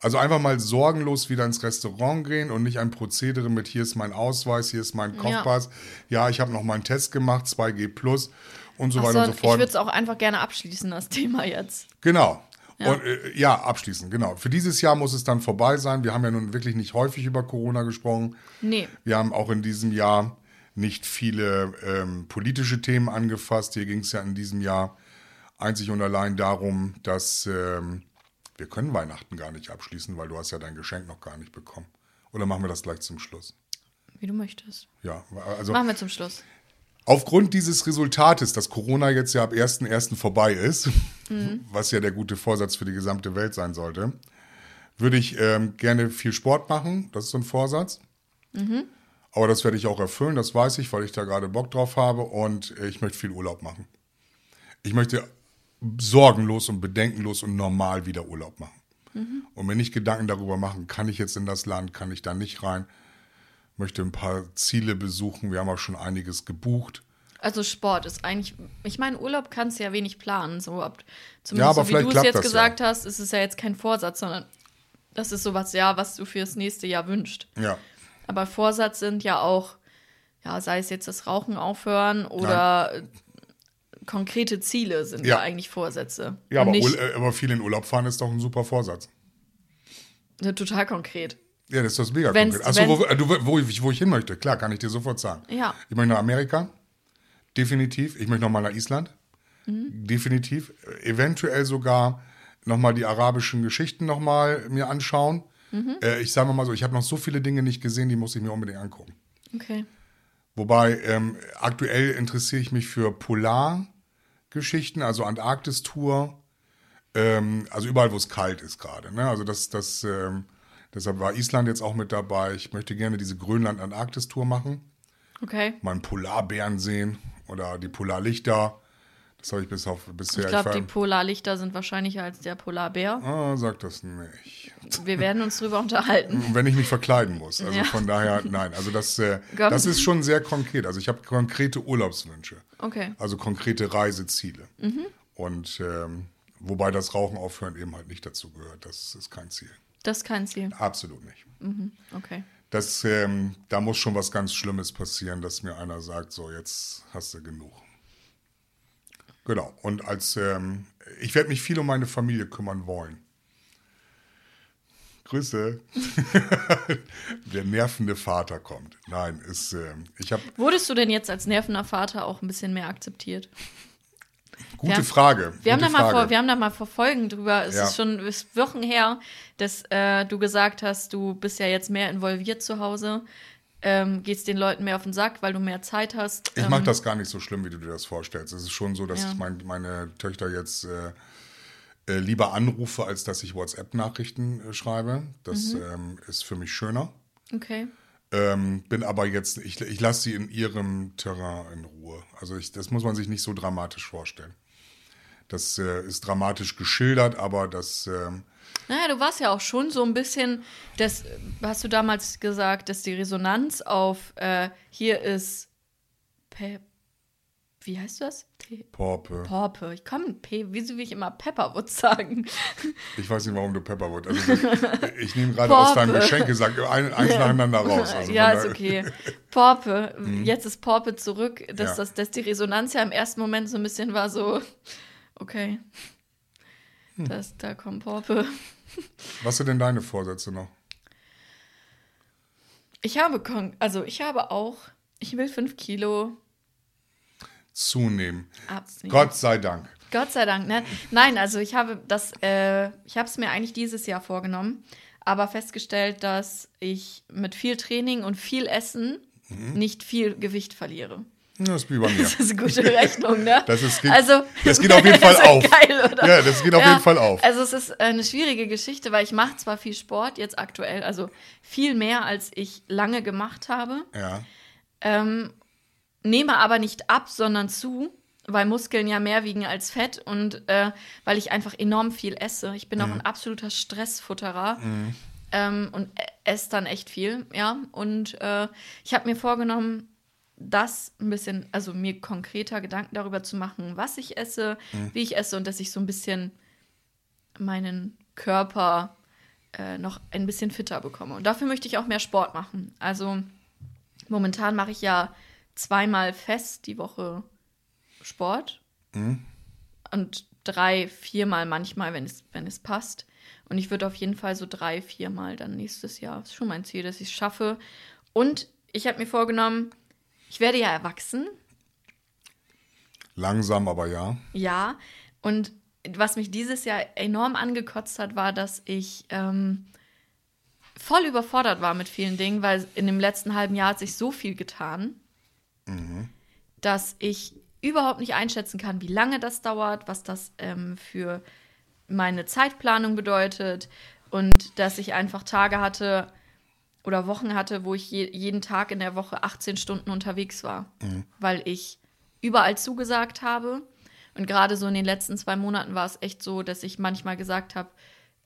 also einfach mal sorgenlos wieder ins Restaurant gehen und nicht ein Prozedere mit hier ist mein Ausweis, hier ist mein Kopfpass, ja, ich habe noch mal einen Test gemacht, 2G plus und so Ach weiter so, und so ich fort. würde es auch einfach gerne abschließen, das Thema jetzt. Genau. Ja. Und äh, ja, abschließend, genau. Für dieses Jahr muss es dann vorbei sein. Wir haben ja nun wirklich nicht häufig über Corona gesprochen. Nee. Wir haben auch in diesem Jahr nicht viele ähm, politische Themen angefasst. Hier ging es ja in diesem Jahr einzig und allein darum, dass ähm, wir können Weihnachten gar nicht abschließen, weil du hast ja dein Geschenk noch gar nicht bekommen. Oder machen wir das gleich zum Schluss? Wie du möchtest. Ja, also Machen wir zum Schluss. Aufgrund dieses Resultates, dass Corona jetzt ja ab 1.1. vorbei ist, Mhm. was ja der gute Vorsatz für die gesamte Welt sein sollte, würde ich ähm, gerne viel Sport machen. Das ist so ein Vorsatz. Mhm. Aber das werde ich auch erfüllen, das weiß ich, weil ich da gerade Bock drauf habe und ich möchte viel Urlaub machen. Ich möchte sorgenlos und bedenkenlos und normal wieder Urlaub machen. Mhm. Und mir nicht Gedanken darüber machen, kann ich jetzt in das Land, kann ich da nicht rein. Möchte ein paar Ziele besuchen. Wir haben auch schon einiges gebucht. Also Sport ist eigentlich, ich meine, Urlaub kannst du ja wenig planen. So Ja, zumindest aber so wie du es jetzt das ja. gesagt hast, ist es ja jetzt kein Vorsatz, sondern das ist sowas, ja, was du fürs nächste Jahr wünschst. Ja. Aber Vorsatz sind ja auch, ja, sei es jetzt das Rauchen aufhören oder äh, konkrete Ziele sind ja, eigentlich Vorsätze. Ja, aber, äh, aber viel in Urlaub fahren ist doch ein super Vorsatz. ja, total konkret. Ja, das ist das mega Wenn's- konkret. Achso, wo, äh, du, wo, ich, wo ich hin möchte, klar, kann ich dir sofort sagen. Ja. Ich möchte nach Amerika, definitiv. Ich möchte nochmal nach Island, Mhm. definitiv. Eventuell sogar nochmal die arabischen Geschichten nochmal mir anschauen. Mhm. Äh, ich sage mal so, ich habe noch so viele Dinge nicht gesehen, die muss ich mir unbedingt angucken. Okay. Wobei ähm, aktuell interessiere ich mich für Polargeschichten, also Antarktis-Tour, ähm, also überall, wo es kalt ist gerade. Ne? Also das, das, ähm, deshalb war Island jetzt auch mit dabei. Ich möchte gerne diese Grönland-Antarktis-Tour machen, Okay. mal einen Polarbären sehen oder die Polarlichter. Das habe ich bis auf bisher. Ich glaube, die Polarlichter sind wahrscheinlicher als der Polarbär. Ah, sag das nicht. Wir werden uns drüber unterhalten. (laughs) Wenn ich mich verkleiden muss. Also Ja. von daher, nein. Also das, äh, das ist schon sehr konkret. Also ich habe konkrete Urlaubswünsche. Okay. Also konkrete Reiseziele. Und ähm, wobei das Rauchen aufhören eben halt nicht dazu gehört. Das ist kein Ziel. Das ist kein Ziel. Absolut nicht. Okay. Das, ähm, da muss schon was ganz Schlimmes passieren, dass mir einer sagt, so jetzt hast du genug. Genau. Und als ähm, ich werde mich viel um meine Familie kümmern wollen. Grüße. (laughs) Der nervende Vater kommt. Nein, ist, ähm, ich habe Wurdest du denn jetzt als nervender Vater auch ein bisschen mehr akzeptiert? gute haben- Frage. Wir haben, gute da mal Frage. vor, wir haben da mal vor Folgen drüber, es Ja. ist schon ist Wochen her, dass äh, du gesagt hast, du bist ja jetzt mehr involviert zu Hause, ähm, gehst den Leuten mehr auf den Sack, weil du mehr Zeit hast. Ich ähm, mache das gar nicht so schlimm, wie du dir das vorstellst. Es ist schon so, dass Ja. ich mein, meine Töchter jetzt äh, äh, lieber anrufe, als dass ich WhatsApp-Nachrichten äh, schreibe. Das Mhm. ähm, ist für mich schöner. Okay. Ähm, bin aber jetzt, ich, ich lasse sie in ihrem Terrain in Ruhe. Also ich, das muss man sich nicht so dramatisch vorstellen. Das äh, ist dramatisch geschildert, aber das. ähm, Naja, du warst ja auch schon so ein bisschen, das hast du damals gesagt, dass die Resonanz auf äh, hier ist Pe wie heißt das? Pe Porpe. Porpe. Ich komme P, wieso will ich immer Pepperwood (laughs) sagen? Ich weiß nicht, warum du Pepperwood. Also (laughs) ich nehme gerade aus deinem. Geschenk gesagt, ein, eins nacheinander raus. Also ja, ist okay. Porpe, jetzt ist Porpe zurück, dass, Ja. das, dass die Resonanz ja im ersten Moment so ein bisschen war so, okay, das, da kommt Porpe. Was sind denn deine Vorsätze noch? Ich habe, also ich habe auch, ich will fünf Kilo Zunehmen. abnehmen. Gott sei Dank. Gott sei Dank, ne? Nein, also ich habe das, äh, ich habe es mir eigentlich dieses Jahr vorgenommen, aber festgestellt, dass ich mit viel Training und viel Essen Mhm. nicht viel Gewicht verliere. Das ist wie bei (laughs) mir. Das ist eine gute Rechnung, ne? Das ist- geht- also, das geht auf jeden Fall (laughs) ja auf. Geil, oder? Ja, das geht auf jeden Fall auf. Also es ist eine schwierige Geschichte, weil ich mache zwar viel Sport jetzt aktuell, also viel mehr, als ich lange gemacht habe, Ja. ähm, nehme aber nicht ab, sondern zu, weil Muskeln ja mehr wiegen als Fett und äh, weil ich einfach enorm viel esse. Ich bin auch ein absoluter Stressfutterer ähm, und e- esse dann echt viel, ja. Und äh, ich habe mir vorgenommen, das ein bisschen, also mir konkreter Gedanken darüber zu machen, was ich esse, wie ich esse und dass ich so ein bisschen meinen Körper äh, noch ein bisschen fitter bekomme. Und dafür möchte ich auch mehr Sport machen. Also momentan mache ich ja zweimal fest die Woche Sport und drei, viermal manchmal, wenn es, wenn es passt. Und ich würde auf jeden Fall so drei, viermal dann nächstes Jahr. Ist schon mein Ziel, dass ich es schaffe. Und ich habe mir vorgenommen, ich werde ja erwachsen. Langsam, aber ja. Ja, und was mich dieses Jahr enorm angekotzt hat, war, dass ich ähm, voll überfordert war mit vielen Dingen, weil in dem letzten halben Jahr hat sich so viel getan, dass ich überhaupt nicht einschätzen kann, wie lange das dauert, was das ähm, für meine Zeitplanung bedeutet und dass ich einfach Tage hatte oder Wochen hatte, wo ich je, jeden Tag in der Woche 18 Stunden unterwegs war, weil ich überall zugesagt habe. Und gerade so in den letzten zwei Monaten war es echt so, dass ich manchmal gesagt habe,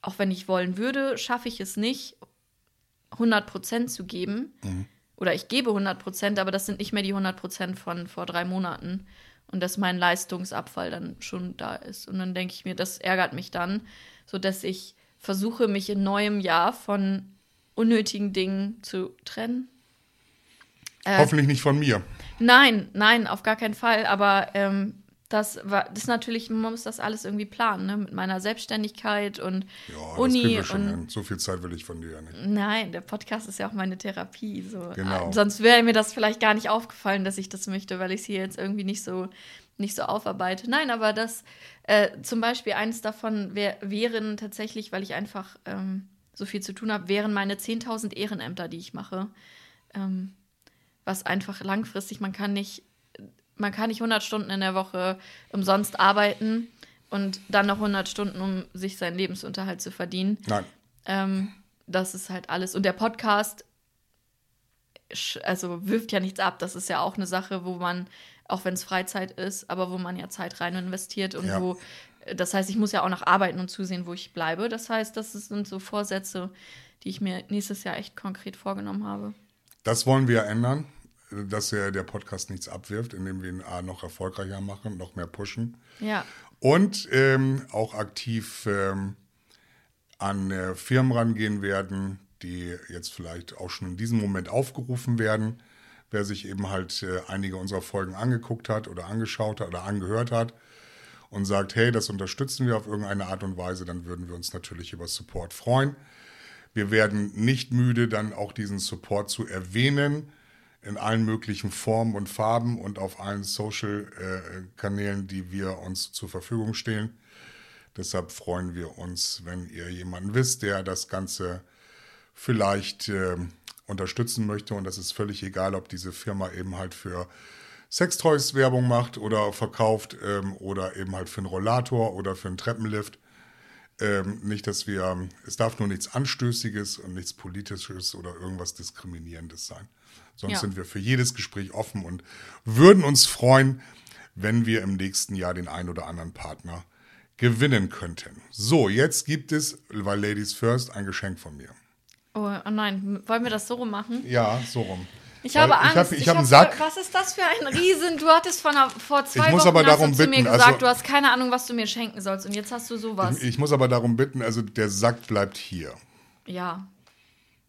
auch wenn ich wollen würde, schaffe ich es nicht, 100 Prozent zu geben. Oder ich gebe 100 Prozent, aber das sind nicht mehr die 100 Prozent von vor drei Monaten. Und dass mein Leistungsabfall dann schon da ist. Und dann denke ich mir, das ärgert mich dann, sodass ich versuche, mich in neuem Jahr von unnötigen Dingen zu trennen. Äh, Hoffentlich nicht von mir. Nein, nein, auf gar keinen Fall. Aber ähm, das war, das ist natürlich, man muss das alles irgendwie planen, ne? Mit meiner Selbstständigkeit und Ja, Uni und hin. So viel Zeit will ich von dir ja nicht. Nein, der Podcast ist ja auch meine Therapie. So. Genau. Äh, Sonst wäre mir das vielleicht gar nicht aufgefallen, dass ich das möchte, weil ich es hier jetzt irgendwie nicht so, nicht so aufarbeite. Nein, aber das äh, zum Beispiel eines davon wär, wären tatsächlich, weil ich einfach ähm, so viel zu tun habe, wären meine 10.000 Ehrenämter, die ich mache. Ähm, was einfach langfristig, man kann nicht, man kann nicht 100 Stunden in der Woche umsonst arbeiten und dann noch 100 Stunden, um sich seinen Lebensunterhalt zu verdienen. Nein. Ähm, das ist halt alles. Und der Podcast, also wirft ja nichts ab. Das ist ja auch eine Sache, wo man, auch wenn es Freizeit ist, aber wo man ja Zeit rein investiert und Ja. wo, das heißt, ich muss ja auch noch arbeiten und zusehen, wo ich bleibe. Das heißt, das sind so Vorsätze, die ich mir nächstes Jahr echt konkret vorgenommen habe. Das wollen wir ändern, dass der, der Podcast nichts abwirft, indem wir ihn A, noch erfolgreicher machen, noch mehr pushen. Ja. Und ähm, auch aktiv ähm, an äh, Firmen rangehen werden, die jetzt vielleicht auch schon in diesem Moment aufgerufen werden. Wer sich eben halt äh, einige unserer Folgen angeguckt hat oder angeschaut hat oder angehört hat und sagt, hey, das unterstützen wir auf irgendeine Art und Weise, dann würden wir uns natürlich über Support freuen. Wir werden nicht müde, dann auch diesen Support zu erwähnen in allen möglichen Formen und Farben und auf allen Social-Kanälen, die wir uns zur Verfügung stehen. Deshalb freuen wir uns, wenn ihr jemanden wisst, der das Ganze vielleicht äh, unterstützen möchte. Und das ist völlig egal, ob diese Firma eben halt für Sextoys Werbung macht oder verkauft ähm, oder eben halt für einen Rollator oder für einen Treppenlift. Ähm, nicht, dass wir, es darf nur nichts Anstößiges und nichts Politisches oder irgendwas Diskriminierendes sein. Sonst Ja. sind wir für jedes Gespräch offen und würden uns freuen, wenn wir im nächsten Jahr den ein oder anderen Partner gewinnen könnten. So, jetzt gibt es, weil Ladies First, ein Geschenk von mir. Oh, oh nein, wollen wir das so rum machen? Ja, so rum. Ich habe Angst. Ich habe ich hab einen hab- Sack. Was ist das für ein Riesen? Du hattest von einer, vor zwei Ich muss Wochen aber hast darum du zu mir bitten, gesagt, also- du hast keine Ahnung, was du mir schenken sollst. Und jetzt hast du sowas. Ich muss aber darum bitten, also der Sack bleibt hier. ja,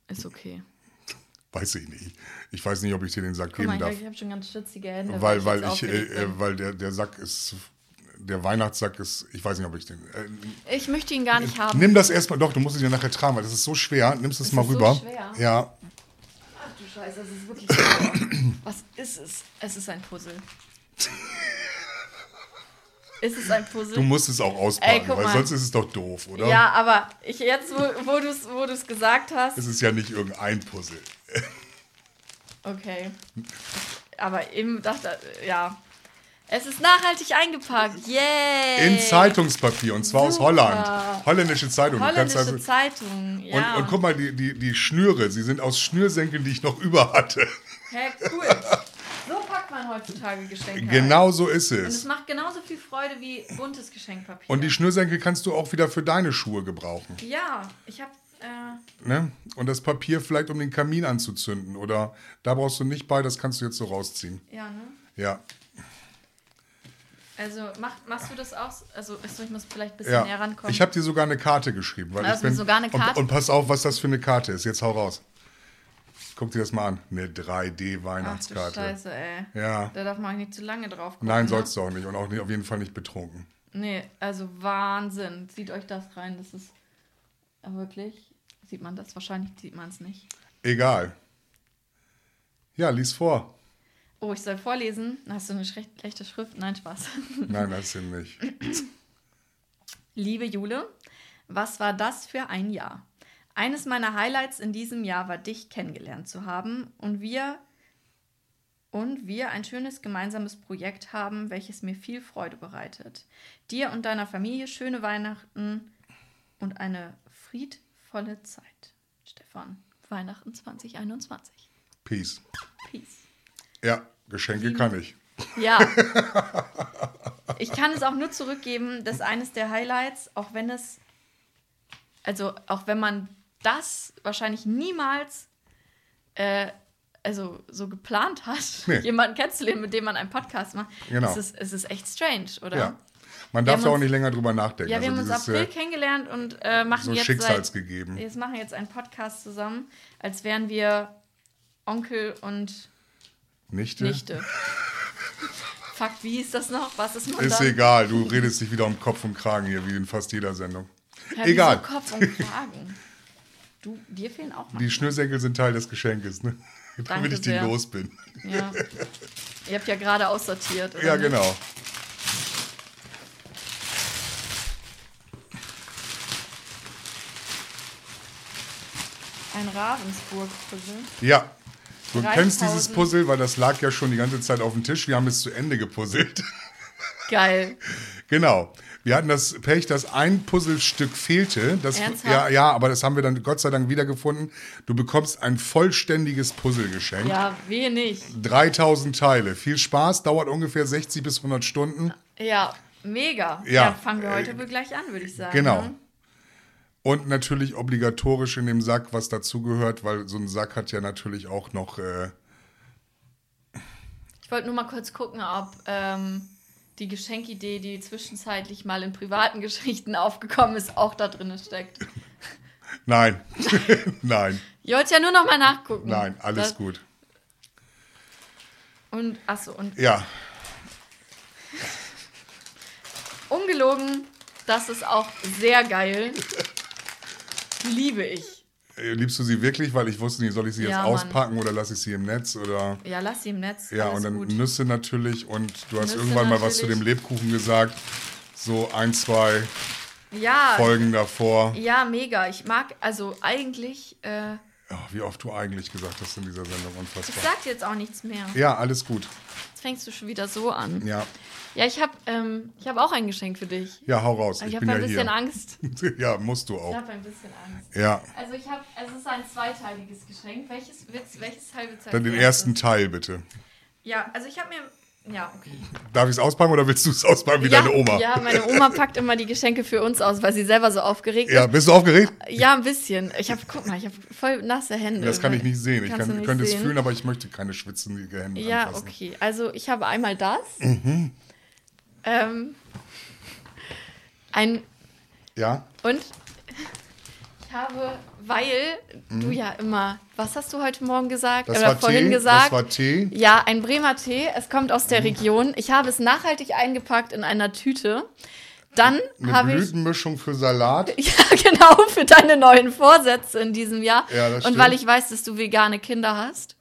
ist okay. Weiß ich nicht. Ich weiß nicht, ob ich dir den Sack Guck geben mal, darf. ich habe schon ganz schwitzige Hände. weil, weil ich, äh, äh, weil der, der Sack ist, der Weihnachtssack ist, ich weiß nicht, ob ich den. Äh, ich möchte ihn gar nicht haben. nimm das erstmal, doch, du musst es ja nachher tragen, weil das ist so schwer. Nimmst es Ist mal so rüber. schwer? Ja, Scheiße, das ist wirklich. (clears throat) Was ist es? Es ist ein Puzzle. ist es ein Puzzle? du musst es auch auspacken, Ey, weil mal. sonst ist es doch doof, oder? ja, aber ich jetzt, wo, wo du es gesagt hast. Es ist ja nicht irgendein Puzzle. Okay. Aber eben dachte, ja. Es ist nachhaltig eingepackt. Yay! In Zeitungspapier und zwar aus Super. Holland. Holländische Zeitung. Holländische also, Zeitung. Ja. und, und guck mal, die, die, die Schnüre, sie sind aus Schnürsenkeln, die ich noch über hatte. Hä, cool. So packt man heutzutage Geschenke. Genau so ist Und es es. macht genauso viel Freude wie buntes Geschenkpapier. Und die Schnürsenkel kannst du auch wieder für deine Schuhe gebrauchen. ja, ich habe äh, Ne? Und das Papier vielleicht, um den Kamin anzuzünden. Oder da brauchst du nicht bei, das kannst du jetzt so rausziehen. ja, ne? Ja. Also mach, machst du das auch? Also ich muss vielleicht ein bisschen näher ja. rankommen. Ich habe dir sogar eine Karte geschrieben. Weil ich bin, sogar eine Karte? Und, und pass auf, was das für eine Karte ist. Jetzt hau raus. Guck dir das mal an. Eine Ach du 3D-Weihnachtskarte. Scheiße, ey. Ja. Da darf man auch nicht zu lange drauf gucken. Nein, ne? sollst du auch nicht. Und auch nicht, auf jeden Fall nicht betrunken. Nee, also Wahnsinn. Sieht euch das rein. Das ist wirklich. Sieht man das? Wahrscheinlich sieht man es nicht. Egal. Ja, lies vor. Oh, ich soll vorlesen. Hast du eine schlecht- schlechte Schrift? Nein, Spaß. (laughs) Nein, das sind nicht. (clears throat) Liebe Jule, was war das für ein Jahr? Eines meiner Highlights in diesem Jahr war, dich kennengelernt zu haben und wir und wir ein schönes gemeinsames Projekt haben, welches mir viel Freude bereitet. Dir und deiner Familie schöne Weihnachten und eine friedvolle Zeit. Stefan, Weihnachten 2021. Peace. Peace. Ja, Geschenke kann ich. Ja. (laughs) Ich kann es auch nur zurückgeben, dass eines der Highlights, auch wenn es, also auch wenn man das wahrscheinlich niemals äh, also so geplant hat, Nee. (laughs) jemanden kennenzulernen, mit dem man einen Podcast macht, Genau. es, ist, es ist echt strange, oder? Ja. Man darf da auch uns- nicht länger drüber nachdenken. Ja, wir haben uns dieses, April äh, kennengelernt und äh, machen so jetzt schicksalsgegeben. Seit, jetzt machen jetzt einen Podcast zusammen, als wären wir Onkel und Nichte? Nichte. Fuck, wie ist das noch? Was ist man Ist dann? egal, du redest dich wieder um Kopf und Kragen hier, wie in fast jeder Sendung. Ja, Egal. Kopf und Kragen. Du, dir fehlen auch mal. Die Schnürsenkel sind Teil des Geschenkes, ne? (laughs) Danke Damit ich die sehr. los bin. Ja. (laughs) Ihr habt ja gerade aussortiert. Oder Ja, nicht? genau. Ein Ravensburg-Puzzle. Ja. Du 3000. kennst dieses Puzzle, weil das lag ja schon die ganze Zeit auf dem Tisch. Wir haben es zu Ende gepuzzelt. Geil. (laughs) genau. Wir hatten das Pech, dass ein Puzzlestück fehlte. Das, Ernsthaft? ja, ja, aber das haben wir dann Gott sei Dank wiedergefunden. Du bekommst ein vollständiges Puzzle geschenkt. Ja, wehe nicht. 3000 Teile. Viel Spaß, dauert ungefähr 60 bis 100 Stunden. Ja, mega. Ja, Ja, fangen wir heute äh, wohl gleich an, würde ich sagen. Genau. Und natürlich obligatorisch in dem Sack, was dazugehört, weil so ein Sack hat ja natürlich auch noch. Äh, Ich wollte nur mal kurz gucken, ob ähm, die Geschenkidee, die zwischenzeitlich mal in privaten (laughs) Geschichten aufgekommen ist, auch da drin steckt. nein, (laughs) nein, Ihr wollt ja nur noch mal nachgucken. nein, alles Das- gut. Und, achso, und Ja, ungelogen, das ist auch sehr geil. Liebe ich. liebst du sie wirklich? Weil ich wusste nicht, soll ich sie jetzt Ja, Mann. auspacken oder lasse ich sie im Netz oder. Ja, lass sie im Netz. Ja, und dann gut. Nüsse natürlich und du hast Nüsse irgendwann mal was zu dem natürlich. Lebkuchen gesagt. So ein, zwei Ja, Folgen davor. ja, mega. Ich mag, also eigentlich, äh, Oh, wie oft du eigentlich gesagt hast in dieser Sendung, ich unfassbar. sag jetzt auch nichts mehr. Ja, alles gut. Jetzt fängst du schon wieder so an. Ja, Ja, ich habe ähm, ich hab auch ein Geschenk für dich. ja, hau raus. Ich, ich habe ja ein bisschen hier. Angst. (laughs) ja, musst du Ich auch. habe ein bisschen Angst. Ja, Also ich habe, es ist ein zweiteiliges Geschenk. Welches, welches Teil willst du dann den ersten Teil bitte. Ja, also ich habe mir, ja, okay. Darf ich es auspacken oder willst du es auspacken wie ja, deine Oma? Ja, meine Oma packt immer die Geschenke für uns aus, weil sie selber so aufgeregt Ja, ist. bist du aufgeregt? Ja, ein bisschen. Ich habe, guck mal, ich habe voll nasse Hände. Das kann ich nicht sehen. Ich kann, könnte es fühlen, aber ich möchte keine schwitzende Hände Ja, anfassen. okay. Also ich habe einmal das. Mhm. Ähm, ein Ja? und ich habe, weil du ja immer, was hast du heute Morgen gesagt Mhm. Das oder war vorhin Tee. gesagt? Das war Tee. Ja, ein Bremer Tee. Es kommt aus Mhm. der Region. Ich habe es nachhaltig eingepackt in einer Tüte. Dann Eine habe ich Blütenmischung für Salat. (laughs) ja genau für deine neuen Vorsätze in diesem Jahr. Ja, das Und stimmt. weil ich weiß, dass du vegane Kinder hast.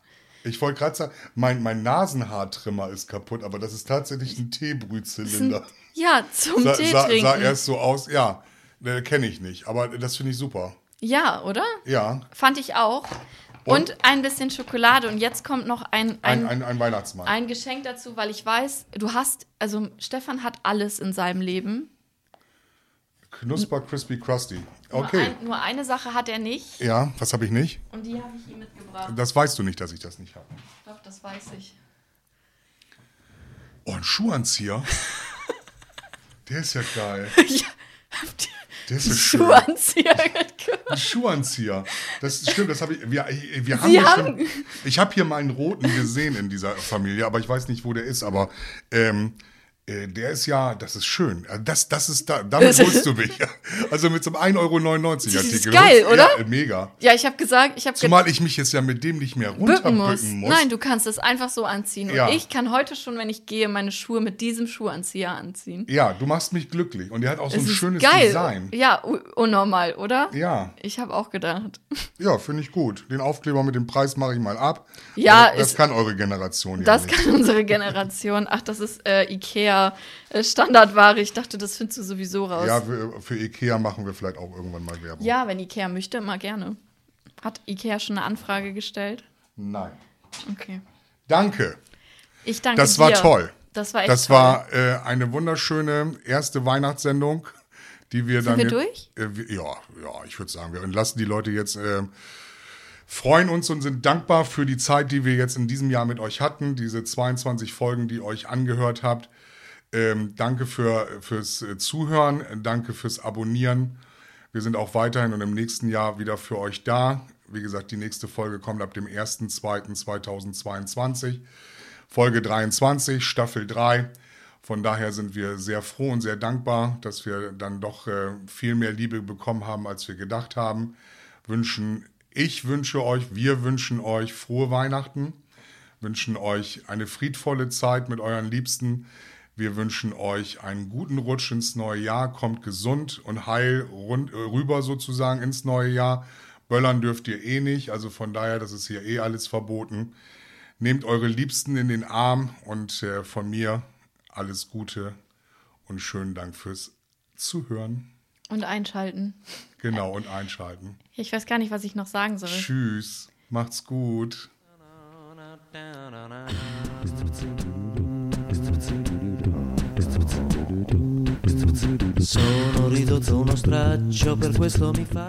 Ich wollte gerade sagen, mein, mein Nasenhaartrimmer ist kaputt, aber das ist tatsächlich ein Teebrühzylinder. Ja, zum Sa, Tee sah, trinken. sah erst so aus, ja, äh, kenne ich nicht, aber das finde ich super. Ja, oder? Ja, Fand ich auch. Und? Und, ein bisschen Schokolade. Und jetzt kommt noch ein, ein, ein, ein, ein Weihnachtsmann. ein Geschenk dazu, weil ich weiß, du hast, also Stefan hat alles in seinem Leben. Knusper Crispy Krusty. Nur, Okay. ein, nur eine Sache hat er nicht. Ja, was habe ich nicht? Und die habe ich ihm mitgebracht. Das weißt du nicht, dass ich das nicht habe. Doch, das weiß ich. Oh, ein Schuhanzieher. (laughs) Der ist ja geil. ja, habt ihr Der ist. Schuhanzieher? (laughs) Ein Schuhanzieher. Das stimmt, das habe ich. Wir, wir haben haben- schon, Ich habe hier mal einen roten gesehen in dieser Familie, aber ich weiß nicht, wo der ist. Aber ähm, äh, der ist ja, das ist schön. Also Das, das ist da, damit (laughs) holst du mich. Also mit so einem 1,99 Euro Das ist Artikel. geil, holst- oder? Ja, mega. Ja, ich habe gesagt, ich habe Zumal ich mich jetzt ja mit dem nicht mehr bücken muss. runterbücken muss. Nein, du kannst es einfach so anziehen. Ja. Und ich kann heute schon, wenn ich gehe, meine Schuhe mit diesem Schuhanzieher anziehen. Ja, du machst mich glücklich. Und der hat auch so Es ein ist schönes geil. Design. Ja, unnormal, oder? Ja, Ich habe auch gedacht. (laughs) ja, finde ich gut. Den Aufkleber mit dem Preis mache ich mal ab. Ja, das, das ist- kann eure Generation ja Das nicht. kann unsere Generation. Ach, das ist äh, Ikea äh, Standardware. Ich dachte, das findest du sowieso raus. Ja, für, für Ikea machen wir vielleicht auch irgendwann mal Werbung. Ja, wenn Ikea möchte, immer gerne. Hat Ikea schon eine Anfrage gestellt? Nein. Okay. Danke. Ich danke Das dir. war toll. Das war echt Das toll. war äh, eine wunderschöne erste Weihnachtssendung, die wir dann. wir jetzt- durch? Äh, wir, ja, ja, ich würde sagen, wir entlassen die Leute jetzt. Äh, freuen uns und sind dankbar für die Zeit, die wir jetzt in diesem Jahr mit euch hatten, diese 22 Folgen, die ihr euch angehört habt. Ähm, danke für, fürs äh, Zuhören, danke fürs Abonnieren. Wir sind auch weiterhin und im nächsten Jahr wieder für euch da. Wie gesagt, die nächste Folge kommt ab dem 1.2.2022. Folge 23, Staffel 3. Von daher sind wir sehr froh und sehr dankbar, dass wir dann doch äh, viel mehr Liebe bekommen haben, als wir gedacht haben. Wünschen, ich wünsche euch, wir wünschen euch frohe Weihnachten, wünschen euch eine friedvolle Zeit mit euren Liebsten. Wir wünschen euch einen guten Rutsch ins neue Jahr. Kommt gesund und heil rund, äh, rüber sozusagen ins neue Jahr. Böllern dürft ihr eh nicht, also von daher, das ist hier eh alles verboten. Nehmt eure Liebsten in den Arm und äh, von mir alles Gute und schönen Dank fürs Zuhören. Und einschalten. Genau, und einschalten. (laughs) Ich weiß gar nicht, was ich noch sagen soll. Tschüss, macht's gut. Sono ridotto uno straccio, per questo mi fa